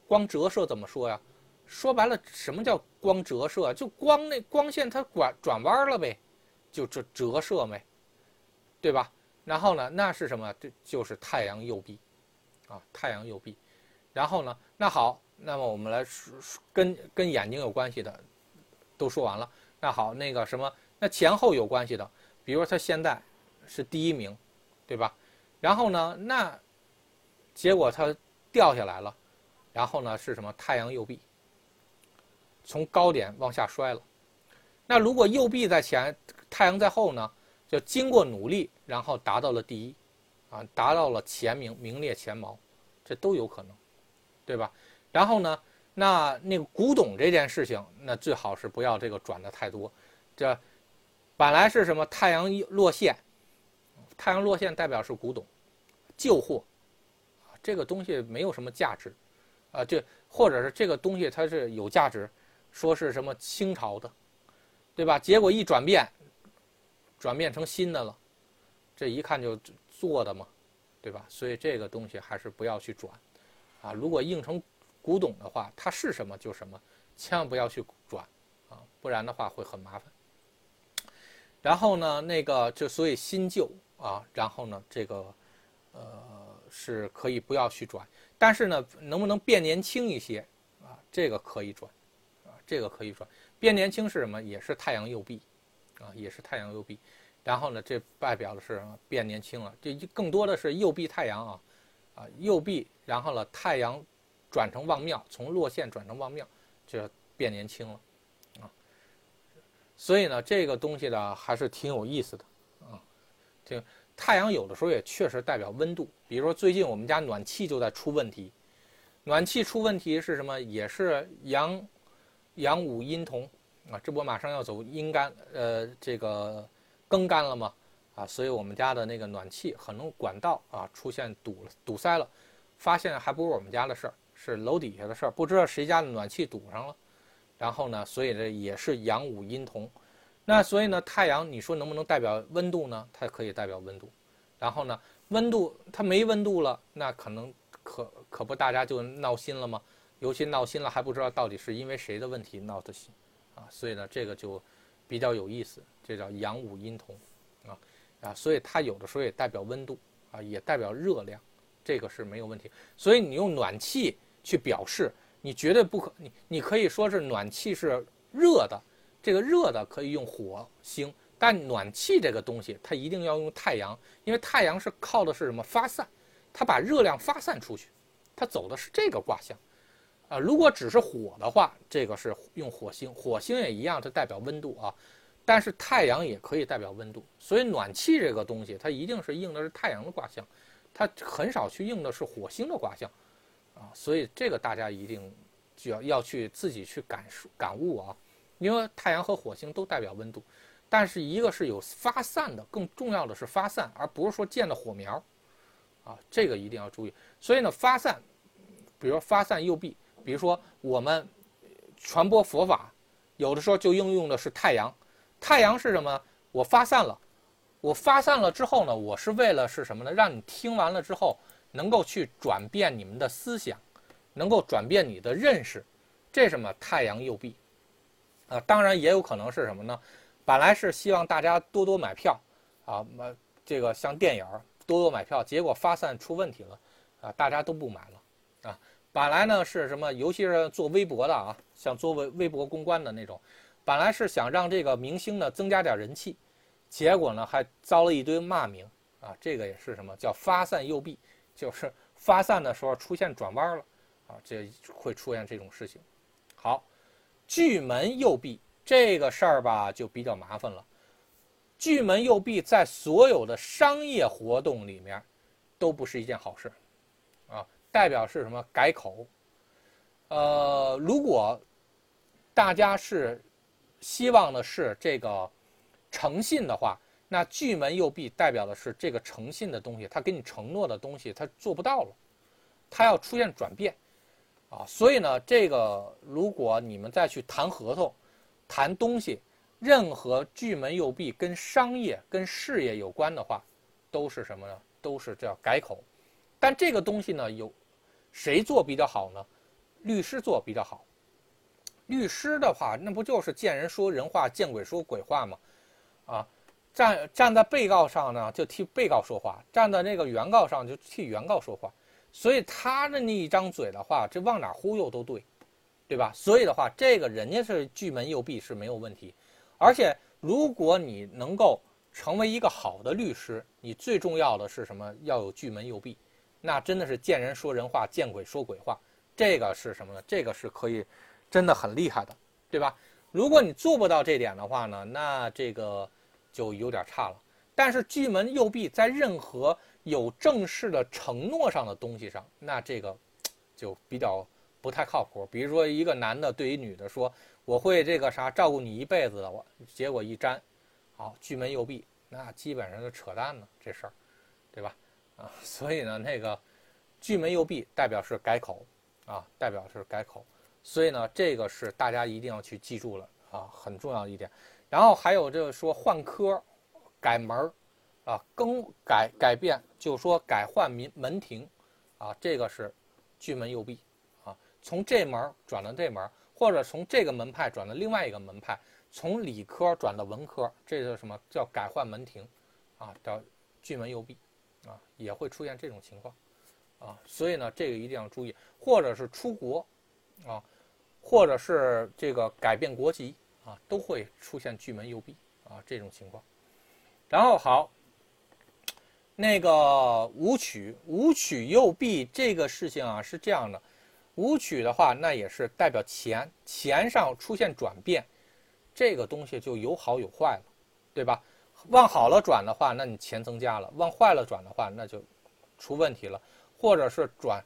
光折射怎么说呀？说白了，什么叫光折射？就光那光线它转转弯了呗，就这折射呗，对吧？然后呢，那是什么？这就是太阳右臂，啊，太阳右臂。然后呢，那好。那么我们来说跟跟眼睛有关系的都说完了。那好，那个什么，那前后有关系的，比如说他现在是第一名，对吧？然后呢，那结果他掉下来了，然后呢是什么？太阳右臂从高点往下摔了。那如果右臂在前，太阳在后呢？就经过努力，然后达到了第一，啊，达到了前名，名列前茅，这都有可能，对吧？然后呢，那那个古董这件事情，那最好是不要这个转的太多。这本来是什么？太阳落线，太阳落线代表是古董，旧货，这个东西没有什么价值，啊，这或者是这个东西它是有价值，说是什么清朝的。对吧？结果一转变，转变成新的了，这一看就做的嘛，对吧？所以这个东西还是不要去转，啊，如果印成古董的话，它是什么就什么，千万不要去转，啊，不然的话会很麻烦。然后呢，那个就所以新旧啊，然后呢，这个呃是可以不要去转，但是呢，能不能变年轻一些啊？这个可以转，啊，这个可以转。变年轻是什么？也是太阳右臂，啊，也是太阳右臂。然后呢，这代表的是变年轻了。这更多的是右臂太阳啊，啊，右臂，然后呢，太阳转成旺庙，从落线转成旺庙，就变年轻了，啊。所以呢，这个东西呢还是挺有意思的，啊，这太阳有的时候也确实代表温度。比如说最近我们家暖气就在出问题，暖气出问题是什么？也是阳。阳五阴同，啊，这不马上要走阴干，呃，这个更干了吗？啊，所以我们家的那个暖气很多管道啊出现堵了、堵塞了，发现还不是我们家的事儿，是楼底下的事儿，不知道谁家的暖气堵上了。然后呢，所以这也是阳五阴同，那所以呢，太阳你说能不能代表温度呢？它可以代表温度。然后呢，温度它没温度了，那可能可可不大家就闹心了吗？尤其闹心了，还不知道到底是因为谁的问题闹的心，啊，所以呢，这个就比较有意思，这叫阳五阴同，啊，啊，所以它有的时候也代表温度，啊，也代表热量，这个是没有问题。所以你用暖气去表示，你绝对不可，你你可以说是暖气是热的，这个热的可以用火星，但暖气这个东西它一定要用太阳，因为太阳是靠的是什么发散，它把热量发散出去，它走的是这个卦象。啊，如果只是火的话，这个是用火星，火星也一样，它代表温度啊。但是太阳也可以代表温度，所以暖气这个东西，它一定是应的是太阳的卦象，它很少去应的是火星的卦象，啊，所以这个大家一定就要要去自己去感受感悟啊。因为太阳和火星都代表温度，但是一个是有发散的，更重要的是发散，而不是说见的火苗，啊，这个一定要注意。所以呢，发散，比如发散右臂。比如说，我们传播佛法，有的时候就应用的是太阳。太阳是什么？我发散了，我发散了之后呢，我是为了是什么呢？让你听完了之后，能够去转变你们的思想，能够转变你的认识。这什么？太阳右臂啊！当然也有可能是什么呢？本来是希望大家多多买票啊，买这个像电影多多买票，结果发散出问题了啊，大家都不买了啊。本来呢是什么？尤其是做微博的啊，像做微微博公关的那种，本来是想让这个明星呢增加点人气，结果呢还遭了一堆骂名啊！这个也是什么叫发散右臂，就是发散的时候出现转弯了啊，这会出现这种事情。好，巨门右臂这个事儿吧就比较麻烦了。巨门右臂在所有的商业活动里面都不是一件好事啊。代表是什么？改口。呃，如果大家是希望的是这个诚信的话，那巨门右臂代表的是这个诚信的东西，他给你承诺的东西，他做不到了，他要出现转变啊。所以呢，这个如果你们再去谈合同、谈东西，任何巨门右臂跟商业、跟事业有关的话，都是什么呢？都是叫改口。但这个东西呢，有。谁做比较好呢？律师做比较好。律师的话，那不就是见人说人话，见鬼说鬼话吗？啊，站站在被告上呢，就替被告说话；站在那个原告上，就替原告说话。所以他的那一张嘴的话，这往哪忽悠都对，对吧？所以的话，这个人家是巨门右臂是没有问题。而且，如果你能够成为一个好的律师，你最重要的是什么？要有巨门右臂。那真的是见人说人话，见鬼说鬼话，这个是什么呢？这个是可以，真的很厉害的，对吧？如果你做不到这点的话呢，那这个就有点差了。但是巨门右弼在任何有正式的承诺上的东西上，那这个就比较不太靠谱。比如说一个男的对于女的说：“我会这个啥照顾你一辈子的。”我结果一沾，好巨门右弼，那基本上就扯淡了这事儿，对吧？啊，所以呢，那个巨门右弼代表是改口啊，代表是改口。所以呢，这个是大家一定要去记住了啊，很重要的一点。然后还有就是说换科、改门儿啊，更改改变，就是说改换门门庭啊，这个是巨门右臂啊，从这门转到这门，或者从这个门派转到另外一个门派，从理科转到文科，这叫什么叫改换门庭啊？叫巨门右臂啊，也会出现这种情况啊。所以呢，这个一定要注意，或者是出国啊。或者是这个改变国籍啊，都会出现巨门右弼啊这种情况。然后好，那个武曲武曲右弼这个事情啊是这样的，武曲的话那也是代表钱钱上出现转变，这个东西就有好有坏了，对吧？往好了转的话，那你钱增加了；往坏了转的话，那就出问题了，或者是转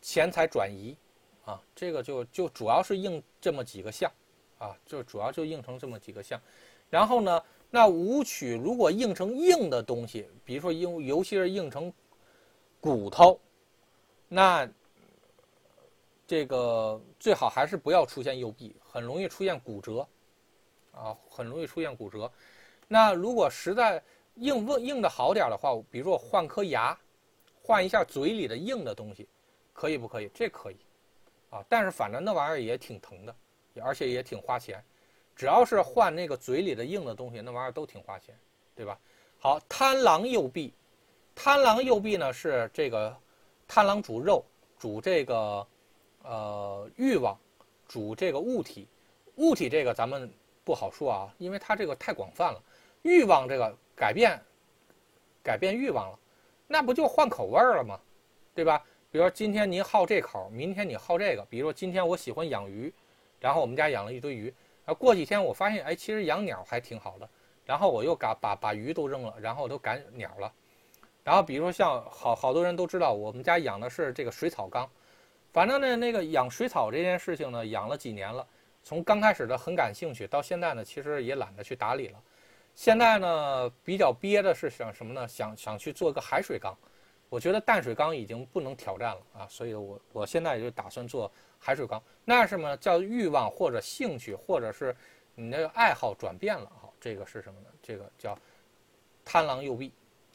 钱财转移。啊，这个就就主要是应这么几个项，啊，就主要就应成这么几个项。然后呢，那武曲如果应成硬的东西，比如说应，尤其是应成骨头，那这个最好还是不要出现右臂，很容易出现骨折，啊，很容易出现骨折。那如果实在硬硬硬的好点的话，比如说我换颗牙，换一下嘴里的硬的东西，可以不可以？这可以。啊，但是反正那玩意儿也挺疼的，而且也挺花钱。只要是换那个嘴里的硬的东西，那玩意儿都挺花钱，对吧？好，贪狼右臂，贪狼右臂呢是这个贪狼主肉，主这个呃欲望，主这个物体。物体这个咱们不好说啊，因为它这个太广泛了。欲望这个改变，改变欲望了，那不就换口味儿了吗？对吧？比如说今天您好这口，明天你好这个。比如说今天我喜欢养鱼，然后我们家养了一堆鱼。啊过几天我发现，哎，其实养鸟还挺好的。然后我又把把把鱼都扔了，然后都赶鸟了。然后比如说像好好多人都知道，我们家养的是这个水草缸。反正呢，那个养水草这件事情呢，养了几年了。从刚开始的很感兴趣，到现在呢，其实也懒得去打理了。现在呢，比较憋的是想什么呢？想想去做个海水缸。我觉得淡水缸已经不能挑战了啊，所以我我现在就打算做海水缸。那什么叫欲望或者兴趣，或者是你那个爱好转变了？好，这个是什么呢？这个叫贪狼右臂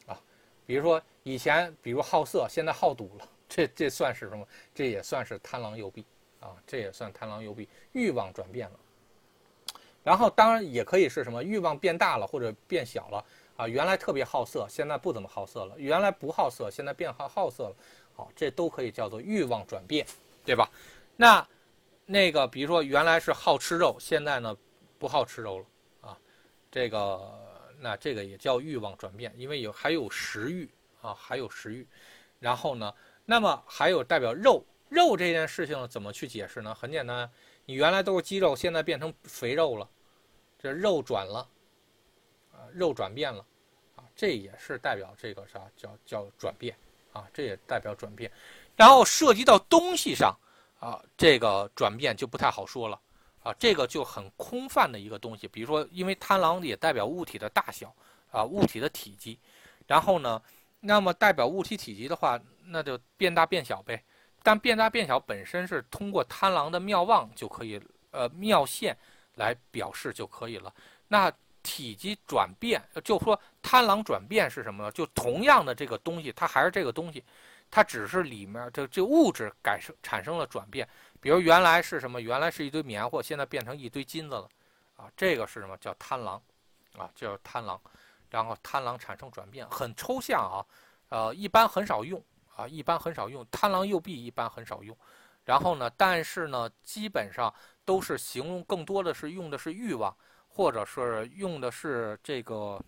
啊。比如说以前，比如好色，现在好赌了，这这算是什么？这也算是贪狼右臂啊，这也算贪狼右臂，欲望转变了。然后当然也可以是什么欲望变大了或者变小了。啊，原来特别好色，现在不怎么好色了；原来不好色，现在变好好色了。好，这都可以叫做欲望转变，对吧？那那个，比如说原来是好吃肉，现在呢不好吃肉了啊。这个那这个也叫欲望转变，因为有还有食欲啊，还有食欲。然后呢，那么还有代表肉肉这件事情怎么去解释呢？很简单，你原来都是肌肉，现在变成肥肉了，这肉转了。肉转变了，啊，这也是代表这个啥叫叫转变，啊，这也代表转变。然后涉及到东西上，啊，这个转变就不太好说了，啊，这个就很空泛的一个东西。比如说，因为贪狼也代表物体的大小，啊，物体的体积。然后呢，那么代表物体体积的话，那就变大变小呗。但变大变小本身是通过贪狼的妙望就可以，呃，妙线来表示就可以了。那。体积转变，就说贪狼转变是什么呢？就同样的这个东西，它还是这个东西，它只是里面这这物质改生产生了转变。比如原来是什么？原来是一堆棉花，现在变成一堆金子了，啊，这个是什么叫贪狼？啊，叫贪狼。然后贪狼产生转变，很抽象啊，呃，一般很少用啊，一般很少用。贪狼右臂一般很少用。然后呢，但是呢，基本上都是形容，更多的是用的是欲望。或者是用的是这个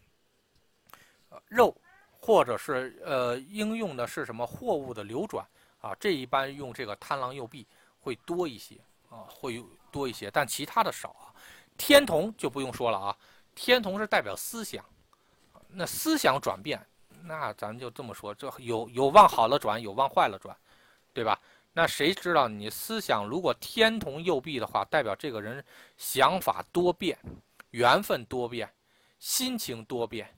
肉，或者是呃应用的是什么货物的流转啊？这一般用这个贪狼右臂会多一些啊，会多一些，但其他的少啊。天同就不用说了啊，天同是代表思想，那思想转变，那咱就这么说，这有有往好了转，有往坏了转，对吧？那谁知道你思想如果天同右弼的话，代表这个人想法多变，缘分多变，心情多变，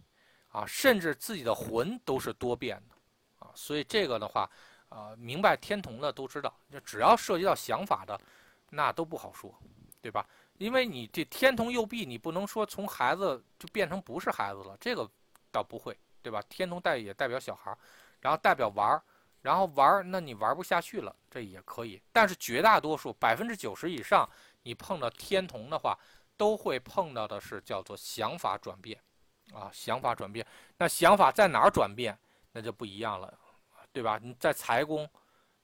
啊，甚至自己的魂都是多变的，啊，所以这个的话，啊，明白天同的都知道，就只要涉及到想法的，那都不好说，对吧？因为你这天同右弼，你不能说从孩子就变成不是孩子了，这个倒不会，对吧？天同代也代表小孩然后代表玩儿。然后玩那你玩不下去了，这也可以。但是绝大多数百分之九十以上，你碰到天同的话，都会碰到的是叫做想法转变，啊，想法转变。那想法在哪儿转变，那就不一样了，对吧？你在财宫，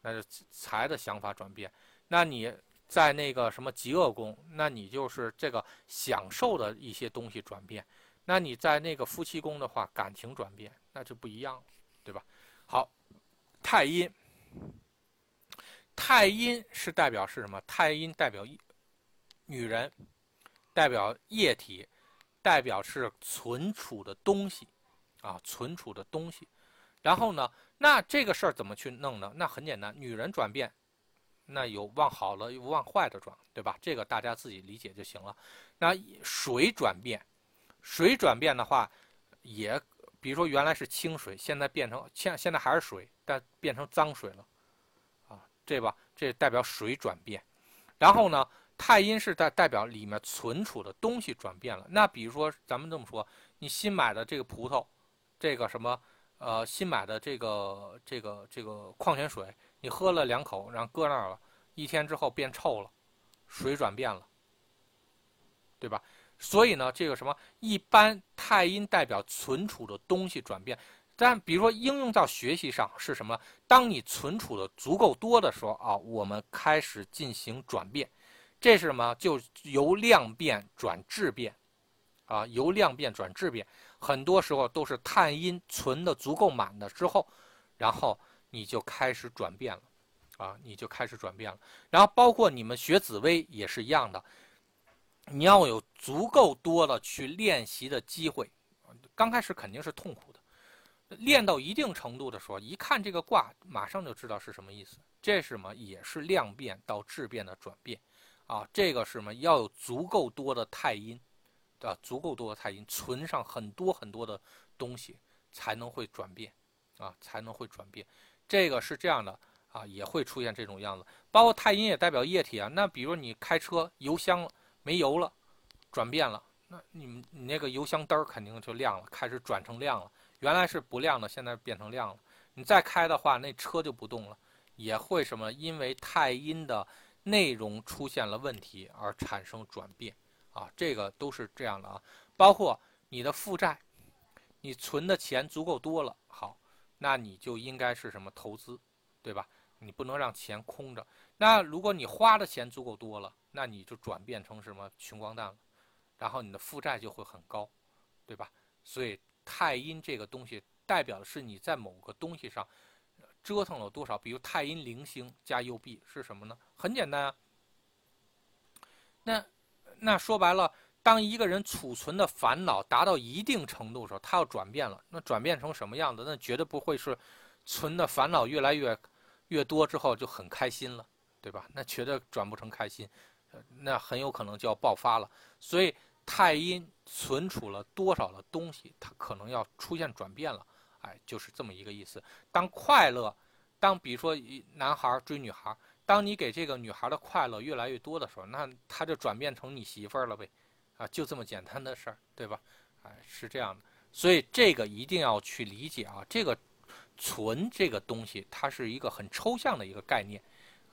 那是财的想法转变；那你在那个什么极恶宫，那你就是这个享受的一些东西转变；那你在那个夫妻宫的话，感情转变，那就不一样了，对吧？好。太阴，太阴是代表是什么？太阴代表一女人，代表液体，代表是存储的东西，啊，存储的东西。然后呢，那这个事儿怎么去弄呢？那很简单，女人转变，那有往好了，有往坏的转，对吧？这个大家自己理解就行了。那水转变，水转变的话，也。比如说原来是清水，现在变成现现在还是水，但变成脏水了，啊，这吧，这代表水转变。然后呢，太阴是代代表里面存储的东西转变了。那比如说咱们这么说，你新买的这个葡萄，这个什么，呃，新买的这个这个这个矿泉水，你喝了两口，然后搁那儿了，一天之后变臭了，水转变了，对吧？所以呢，这个什么一般太阴代表存储的东西转变，但比如说应用到学习上是什么？当你存储的足够多的时候啊，我们开始进行转变，这是什么？就由量变转质变，啊，由量变转质变，很多时候都是太阴存的足够满的之后，然后你就开始转变了，啊，你就开始转变了。然后包括你们学紫薇也是一样的。你要有足够多的去练习的机会，刚开始肯定是痛苦的，练到一定程度的时候，一看这个卦，马上就知道是什么意思。这是什么？也是量变到质变的转变，啊，这个是什么？要有足够多的太阴，啊，足够多的太阴存上很多很多的东西，才能会转变，啊，才能会转变。这个是这样的，啊，也会出现这种样子。包括太阴也代表液体啊，那比如你开车油箱。没油了，转变了，那你你那个油箱灯儿肯定就亮了，开始转成亮了。原来是不亮的，现在变成亮了。你再开的话，那车就不动了，也会什么？因为太阴的内容出现了问题而产生转变啊，这个都是这样的啊。包括你的负债，你存的钱足够多了，好，那你就应该是什么投资，对吧？你不能让钱空着。那如果你花的钱足够多了。那你就转变成什么穷光蛋了，然后你的负债就会很高，对吧？所以太阴这个东西代表的是你在某个东西上折腾了多少。比如太阴零星加右臂是什么呢？很简单啊。那那说白了，当一个人储存的烦恼达到一定程度的时候，他要转变了。那转变成什么样子？那绝对不会是存的烦恼越来越越多之后就很开心了，对吧？那绝对转不成开心。那很有可能就要爆发了，所以太阴存储了多少的东西，它可能要出现转变了，就是这么一个意思。当快乐，当比如说男孩追女孩，当你给这个女孩的快乐越来越多的时候，那他就转变成你媳妇儿了呗，啊，就这么简单的事儿，对吧？哎，是这样的，所以这个一定要去理解啊，这个存这个东西，它是一个很抽象的一个概念。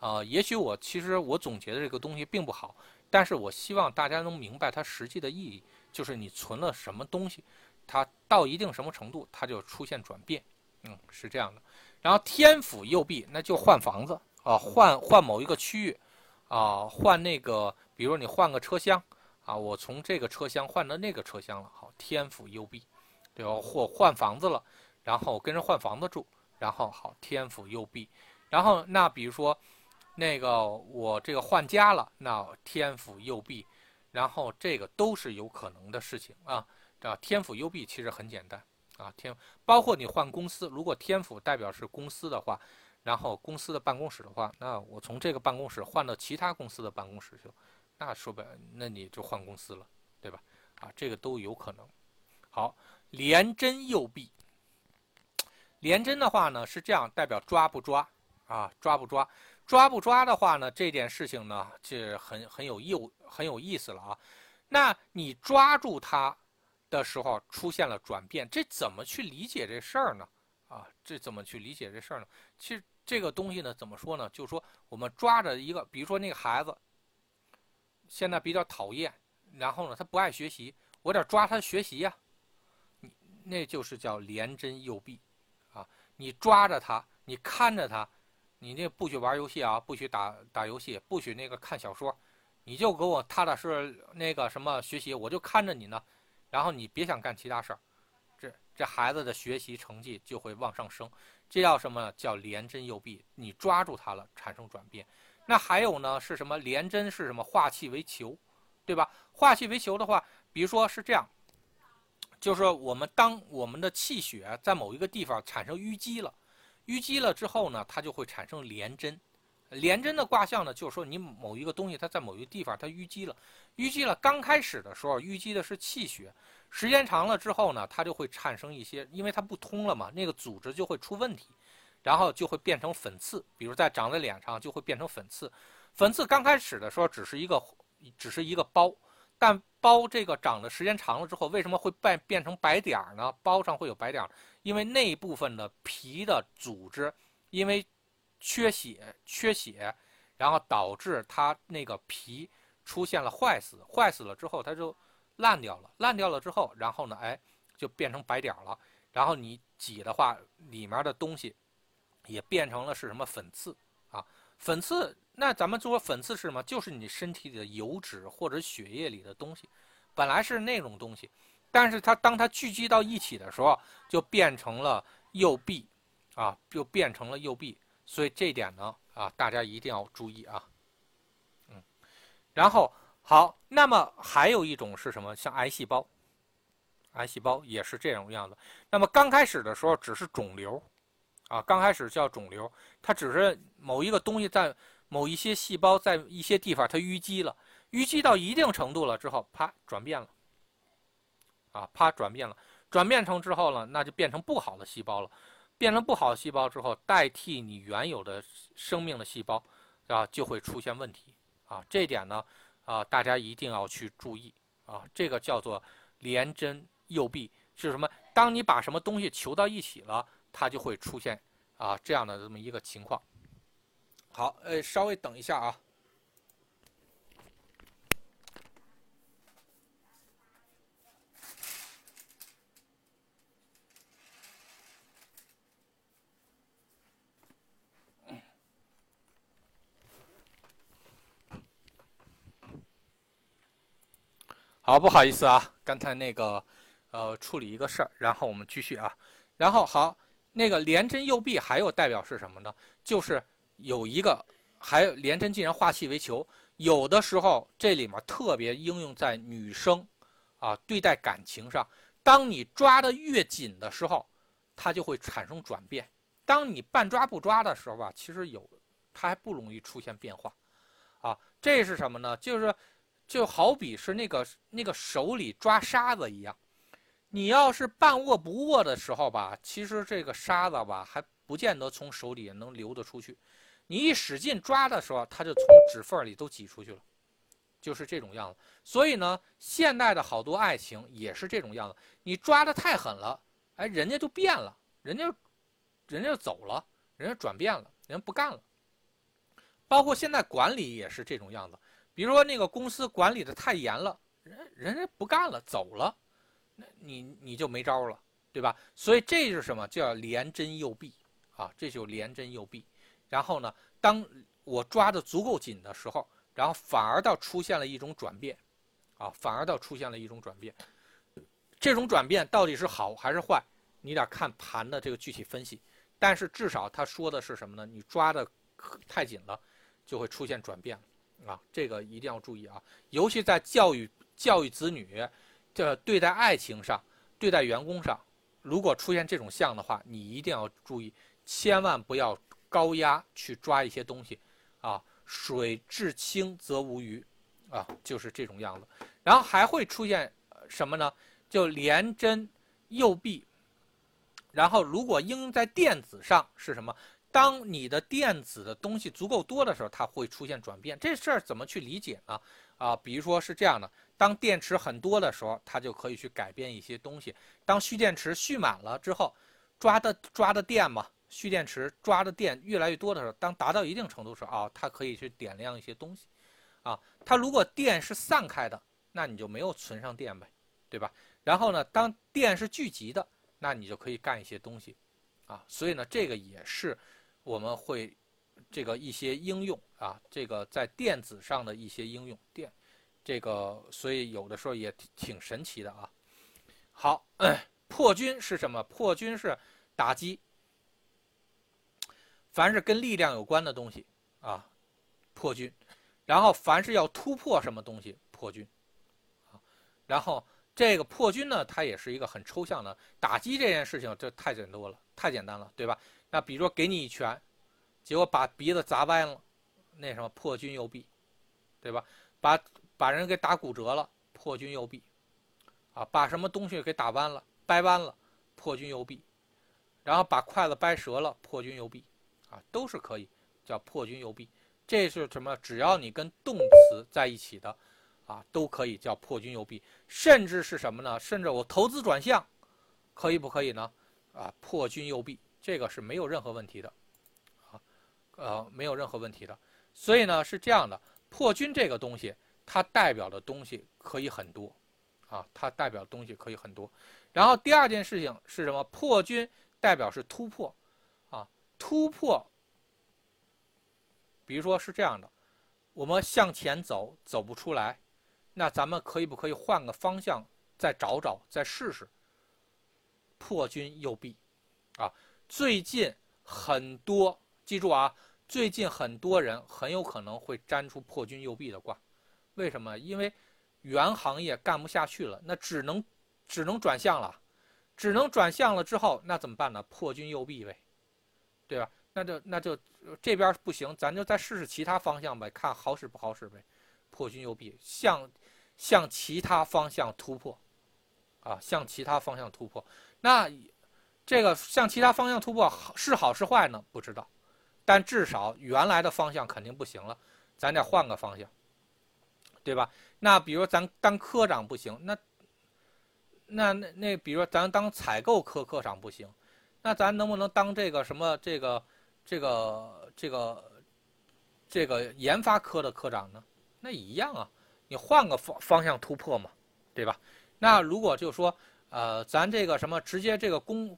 啊，也许我其实我总结的这个东西并不好，但是我希望大家能明白它实际的意义，就是你存了什么东西，它到一定什么程度，它就出现转变，嗯，是这样的。然后天府右臂，那就换房子啊，换换某一个区域，啊，换那个，比如你换个车厢，啊，我从这个车厢换到那个车厢了，好，天府右臂，对吧？或换房子了，然后跟人换房子住，然后好，天府右臂，然后那比如说。那个我这个换家了，那天府右弼，然后这个都是有可能的事情啊。啊天府幽闭其实很简单啊，天包括你换公司，如果天府代表是公司的话，然后公司的办公室的话，那我从这个办公室换到其他公司的办公室去，那说白，那你就换公司了，对吧？啊，这个都有可能。好，连针诱闭。连针的话呢是这样，代表抓不抓啊？抓不抓？抓不抓的话呢，这件事情呢就很很有意很有意思了啊。那你抓住它的时候出现了转变，这怎么去理解这事儿呢？啊，这怎么去理解这事儿呢？其实这个东西呢，怎么说呢？就是说我们抓着一个，比如说那个孩子现在比较讨厌，然后呢他不爱学习，我得抓他学习呀。你那就是叫连针诱闭啊，你抓着他，你看着他。你那不许玩游戏啊，不许打打游戏，不许那个看小说，你就给我踏踏实实那个什么学习，我就看着你呢。然后你别想干其他事儿，这这孩子的学习成绩就会往上升。这叫什么？叫连针诱闭。你抓住他了，产生转变。那还有呢？是什么？连针是什么？化气为球，对吧？化气为球的话，比如说是这样，就是说我们当我们的气血在某一个地方产生淤积了。淤积了之后呢，它就会产生连针。连针的卦象呢，就是说你某一个东西它在某一个地方它淤积了，淤积了。刚开始的时候淤积的是气血，时间长了之后呢，它就会产生一些，因为它不通了嘛，那个组织就会出问题，然后就会变成粉刺。比如在长在脸上就会变成粉刺。粉刺刚开始的时候只是一个，只是一个包，但包这个长的时间长了之后，为什么会变变成白点儿呢？包上会有白点儿。因为那一部分的皮的组织，因为缺血缺血，然后导致它那个皮出现了坏死，坏死了之后它就烂掉了，烂掉了之后，然后呢，哎，就变成白点了。然后你挤的话，里面的东西也变成了是什么粉刺啊？粉刺，那咱们说粉刺是什么？就是你身体里的油脂或者血液里的东西，本来是那种东西。但是它当它聚集到一起的时候，就变成了右臂，啊，就变成了右臂。所以这一点呢，啊，大家一定要注意啊。嗯，然后好，那么还有一种是什么？像癌细胞，癌细胞也是这种样子。那么刚开始的时候只是肿瘤，啊，刚开始叫肿瘤，它只是某一个东西在某一些细胞在一些地方它淤积了，淤积到一定程度了之后，啪，转变了。啊，啪，转变了，转变成之后呢，那就变成不好的细胞了，变成不好的细胞之后，代替你原有的生命的细胞，啊，就会出现问题啊。这点呢，啊，大家一定要去注意啊。这个叫做连针诱闭，是什么？当你把什么东西求到一起了，它就会出现啊这样的这么一个情况。好，呃，稍微等一下啊。好，不好意思啊，刚才那个，呃，处理一个事儿，然后我们继续啊。然后好，那个连针右臂还有代表是什么呢？就是有一个，还有连针既然化气为球，有的时候这里面特别应用在女生，啊，对待感情上，当你抓的越紧的时候，它就会产生转变；当你半抓不抓的时候吧，其实有，它还不容易出现变化，啊，这是什么呢？就是。就好比是那个那个手里抓沙子一样，你要是半握不握的时候吧，其实这个沙子吧还不见得从手里能流得出去。你一使劲抓的时候，它就从指缝里都挤出去了，就是这种样子。所以呢，现代的好多爱情也是这种样子。你抓的太狠了，哎，人家就变了，人家，人家走了，人家转变了，人家不干了。包括现在管理也是这种样子。比如说那个公司管理的太严了，人人家不干了，走了，那你你就没招了，对吧？所以这是什么叫连针诱臂啊？这就连针诱臂。然后呢，当我抓的足够紧的时候，然后反而倒出现了一种转变，啊，反而倒出现了一种转变。这种转变到底是好还是坏？你得看盘的这个具体分析。但是至少他说的是什么呢？你抓的太紧了，就会出现转变。啊，这个一定要注意啊，尤其在教育教育子女，这对待爱情上，对待员工上，如果出现这种像的话，你一定要注意，千万不要高压去抓一些东西，啊，水至清则无鱼，啊，就是这种样子。然后还会出现什么呢？就连针右臂。然后如果应在电子上是什么？当你的电子的东西足够多的时候，它会出现转变。这事儿怎么去理解呢？啊，比如说是这样的：当电池很多的时候，它就可以去改变一些东西；当蓄电池蓄满了之后，抓的抓的电嘛，蓄电池抓的电越来越多的时候，当达到一定程度的时候啊，它可以去点亮一些东西。啊，它如果电是散开的，那你就没有存上电呗，对吧？然后呢，当电是聚集的，那你就可以干一些东西。啊，所以呢，这个也是。我们会这个一些应用啊，这个在电子上的一些应用电，这个所以有的时候也挺神奇的啊。好，破军是什么？破军是打击，凡是跟力量有关的东西啊，破军。然后凡是要突破什么东西，破军。然后这个破军呢，它也是一个很抽象的打击这件事情，就太简单了，太简单了，对吧？那比如说给你一拳，结果把鼻子砸歪了，那什么破军右臂，对吧？把把人给打骨折了，破军右臂，啊，把什么东西给打弯了、掰弯了，破军右臂，然后把筷子掰折了，破军右臂，啊，都是可以叫破军右臂。这是什么？只要你跟动词在一起的，啊，都可以叫破军右臂。甚至是什么呢？甚至我投资转向，可以不可以呢？啊，破军右臂。这个是没有任何问题的，啊，呃，没有任何问题的。所以呢，是这样的，破军这个东西，它代表的东西可以很多，啊，它代表的东西可以很多。然后第二件事情是什么？破军代表是突破，啊，突破。比如说是这样的，我们向前走走不出来，那咱们可以不可以换个方向再找找，再试试？破军右臂，啊。最近很多，记住啊，最近很多人很有可能会粘出破军右臂的卦，为什么？因为原行业干不下去了，那只能只能转向了，只能转向了之后，那怎么办呢？破军右臂呗，对吧？那就那就这边不行，咱就再试试其他方向呗，看好使不好使呗。破军右臂，向向其他方向突破，啊，向其他方向突破，那。这个向其他方向突破好是好是坏呢？不知道，但至少原来的方向肯定不行了，咱得换个方向，对吧？那比如咱当科长不行，那那那那，比如说咱当采购科科长不行，那咱能不能当这个什么这个这个这个这个研发科的科长呢？那一样啊，你换个方方向突破嘛，对吧？那如果就说呃，咱这个什么直接这个工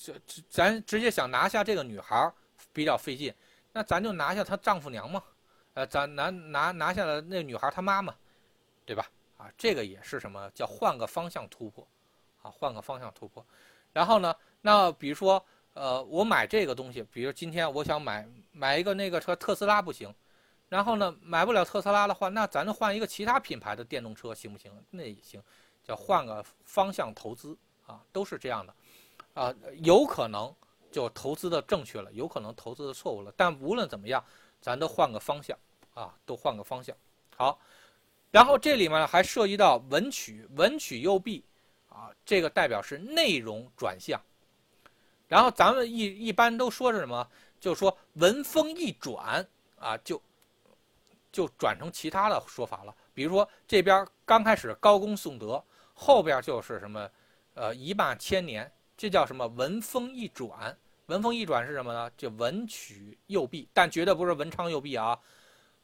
这这，咱直接想拿下这个女孩比较费劲，那咱就拿下她丈夫娘嘛，呃，咱拿拿拿下了那女孩她妈妈，对吧？啊，这个也是什么叫换个方向突破，啊，换个方向突破。然后呢，那比如说，呃，我买这个东西，比如今天我想买买一个那个车特斯拉不行，然后呢，买不了特斯拉的话，那咱就换一个其他品牌的电动车行不行？那也行，叫换个方向投资啊，都是这样的。啊，有可能就投资的正确了，有可能投资的错误了。但无论怎么样，咱都换个方向啊，都换个方向。好，然后这里面还涉及到文曲，文曲右臂啊，这个代表是内容转向。然后咱们一一般都说是什么？就说文风一转啊，就就转成其他的说法了。比如说这边刚开始高公颂德，后边就是什么呃一霸千年。这叫什么？文风一转，文风一转是什么呢？就文曲右臂，但绝对不是文昌右臂啊！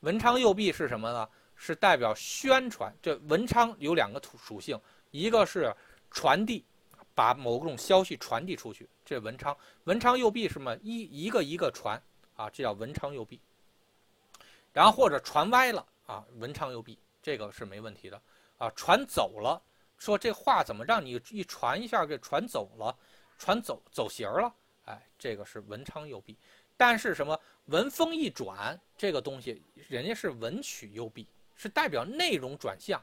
文昌右臂是什么呢？是代表宣传。这文昌有两个属性，一个是传递，把某种消息传递出去。这文昌，文昌右臂是什么？一一个一个传啊，这叫文昌右臂。然后或者传歪了啊，文昌右臂，这个是没问题的啊。传走了。说这话怎么让你一传一下给传走了，传走走形了？哎，这个是文昌右臂。但是什么？文风一转，这个东西人家是文曲优弊，是代表内容转向，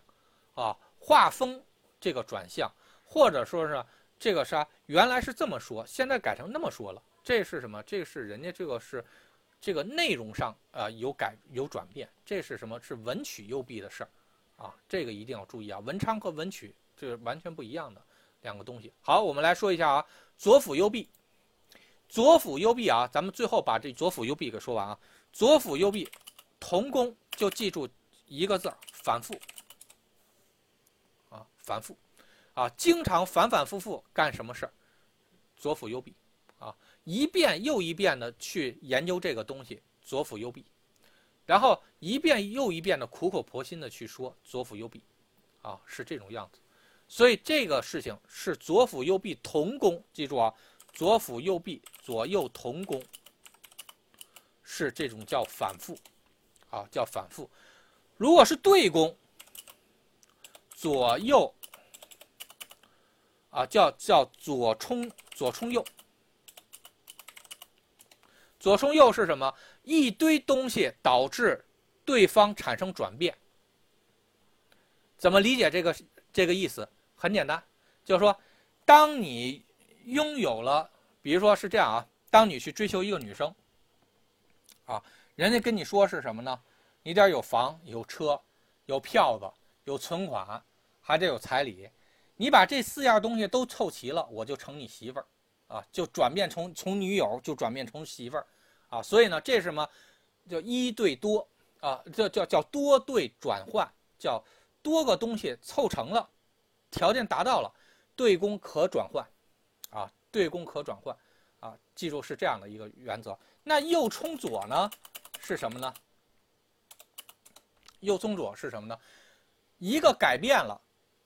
啊，画风这个转向，或者说是这个啥，原来是这么说，现在改成那么说了，这是什么？这是人家这个是。这个内容上啊有改有转变，这是什么？是文曲优弊的事儿，啊，这个一定要注意啊。文昌和文曲这是完全不一样的两个东西。好，我们来说一下啊，左辅右弼。左辅右弼啊，咱们最后把这左辅右弼给说完啊。左辅右弼，同宫就记住一个字：反复。啊，反复，啊，经常反反复复干什么事儿？左辅右弼啊。一遍又一遍的去研究这个东西，左辅右弼，然后一遍又一遍的苦口婆心的去说左辅右弼，啊，是这种样子。所以这个事情是左辅右弼同工，记住啊，左辅右弼左右同工，是这种叫反复，啊，叫反复。如果是对攻，左右，啊，叫叫左冲左冲右。左冲右是什么？一堆东西导致对方产生转变。怎么理解这个这个意思？很简单，就是说，当你拥有了，比如说是这样啊，当你去追求一个女生，啊，人家跟你说是什么呢？你得有房、有车、有票子、有存款，还得有彩礼。你把这四样东西都凑齐了，我就成你媳妇儿。啊，就转变从从女友就转变成媳妇儿，啊，所以呢，这是什么？叫一对多啊，叫叫叫多对转换，叫多个东西凑成了，条件达到了，对公可转换，啊，对公可转换，啊，记住是这样的一个原则。那右冲左呢，是什么呢？右冲左是什么呢？一个改变了，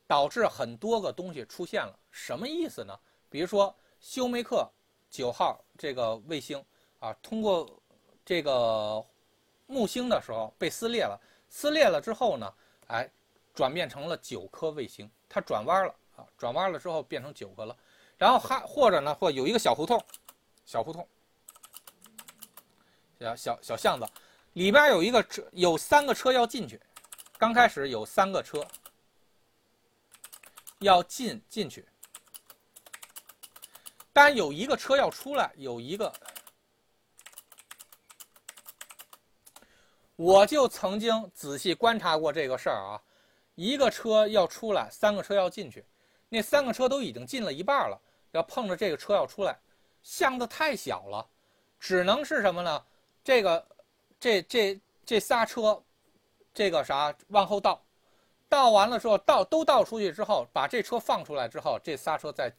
导致很多个东西出现了，什么意思呢？比如说。休梅克九号这个卫星啊，通过这个木星的时候被撕裂了，撕裂了之后呢，哎，转变成了九颗卫星，它转弯了啊，转弯了之后变成九个了，然后还或者呢，或有一个小胡同，小胡同，小小小巷子，里边有一个车，有三个车要进去，刚开始有三个车要进进去。但有一个车要出来，有一个，我就曾经仔细观察过这个事儿啊。一个车要出来，三个车要进去，那三个车都已经进了一半了，要碰着这个车要出来，巷子太小了，只能是什么呢？这个，这这这仨车，这个啥往后倒，倒完了之后倒都倒出去之后，把这车放出来之后，这仨车再。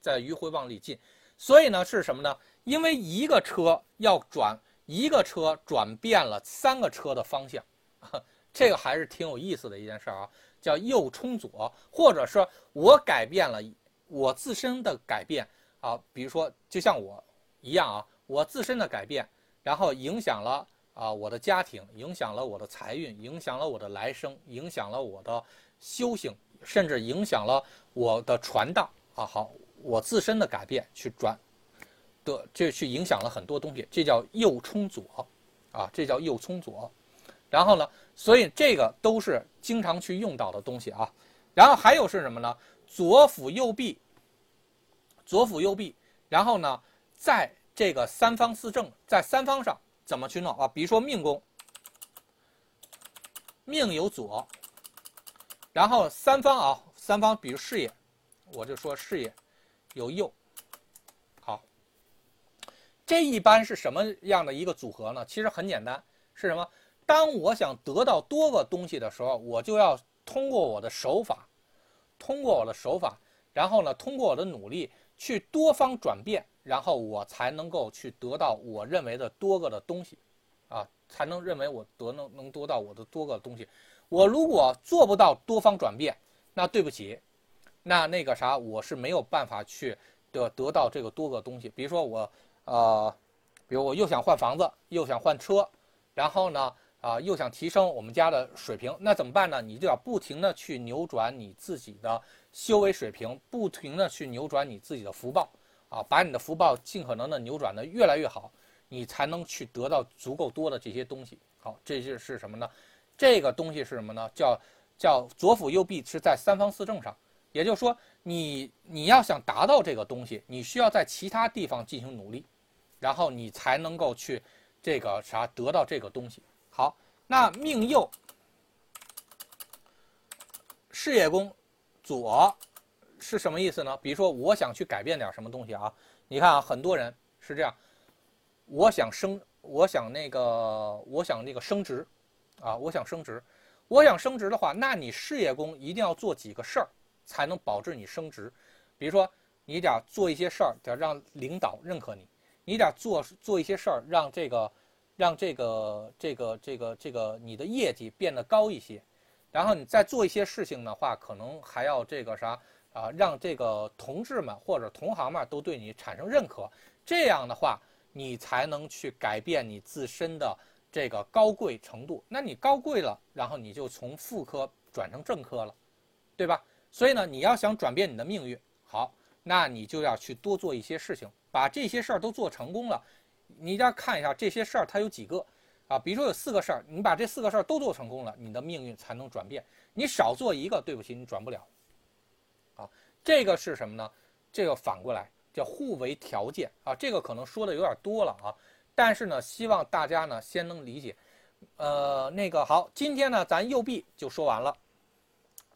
再迂回往里进，所以呢是什么呢？因为一个车要转，一个车转变了三个车的方向，这个还是挺有意思的一件事啊，叫右冲左，或者说我改变了我自身的改变啊，比如说就像我一样啊，我自身的改变，然后影响了啊我的家庭，影响了我的财运，影响了我的来生，影响了我的修行，甚至影响了我的传道啊。好。我自身的改变去转的，这去影响了很多东西，这叫右冲左，啊，这叫右冲左。然后呢，所以这个都是经常去用到的东西啊。然后还有是什么呢？左辅右弼，左辅右弼。然后呢，在这个三方四正，在三方上怎么去弄啊？比如说命宫，命有左，然后三方啊，三方比如事业，我就说事业。有右，这一般是什么样的一个组合呢？其实很简单，是什么？当我想得到多个东西的时候，我就要通过我的手法，通过我的手法，然后呢，通过我的努力去多方转变，然后我才能够去得到我认为的多个的东西，啊，才能认为我得能能得到我的多个东西。我如果做不到多方转变，那对不起。那那个啥，我是没有办法去得得到这个多个东西。比如说我，呃，比如我又想换房子，又想换车，然后呢，啊，又想提升我们家的水平，那怎么办呢？你就要不停的去扭转你自己的修为水平，不停的去扭转你自己的福报，啊，把你的福报尽可能的扭转的越来越好。你才能去得到足够多的这些东西。好，这就是什么呢？这个东西是什么呢？叫叫左辅右弼，是在三方四正上。也就是说，你你要想达到这个东西，你需要在其他地方进行努力，然后你才能够去这个啥得到这个东西。好，那命右事业宫左是什么意思呢？比如说，我想去改变点什么东西啊？你看啊，很多人是这样，我想升，我想那个，我想那个升职，啊，我想升职，我想升职的话，那你事业宫一定要做几个事儿，才能保证你升职。比如说，你得做一些事儿，得让领导认可你；你得做做一些事儿，让这个，让这个这个这个这个你的业绩变得高一些。然后你再做一些事情的话，可能还要这个啥啊，让这个同志们或者同行们都对你产生认可。这样的话，你才能去改变你自身的这个高贵程度。那你高贵了，然后你就从副科转成正科了，对吧？所以呢，你要想转变你的命运，好，那你就要去多做一些事情，把这些事儿都做成功了。你要看一下这些事儿它有几个。啊，比如说有四个事儿，你把这四个事儿都做成功了，你的命运才能转变。你少做一个，对不起，你转不了。啊，这个是什么呢？这个反过来叫互为条件啊。这个可能说的有点多了啊，但是呢，希望大家呢先能理解。呃，那个好，今天呢咱右臂就说完了。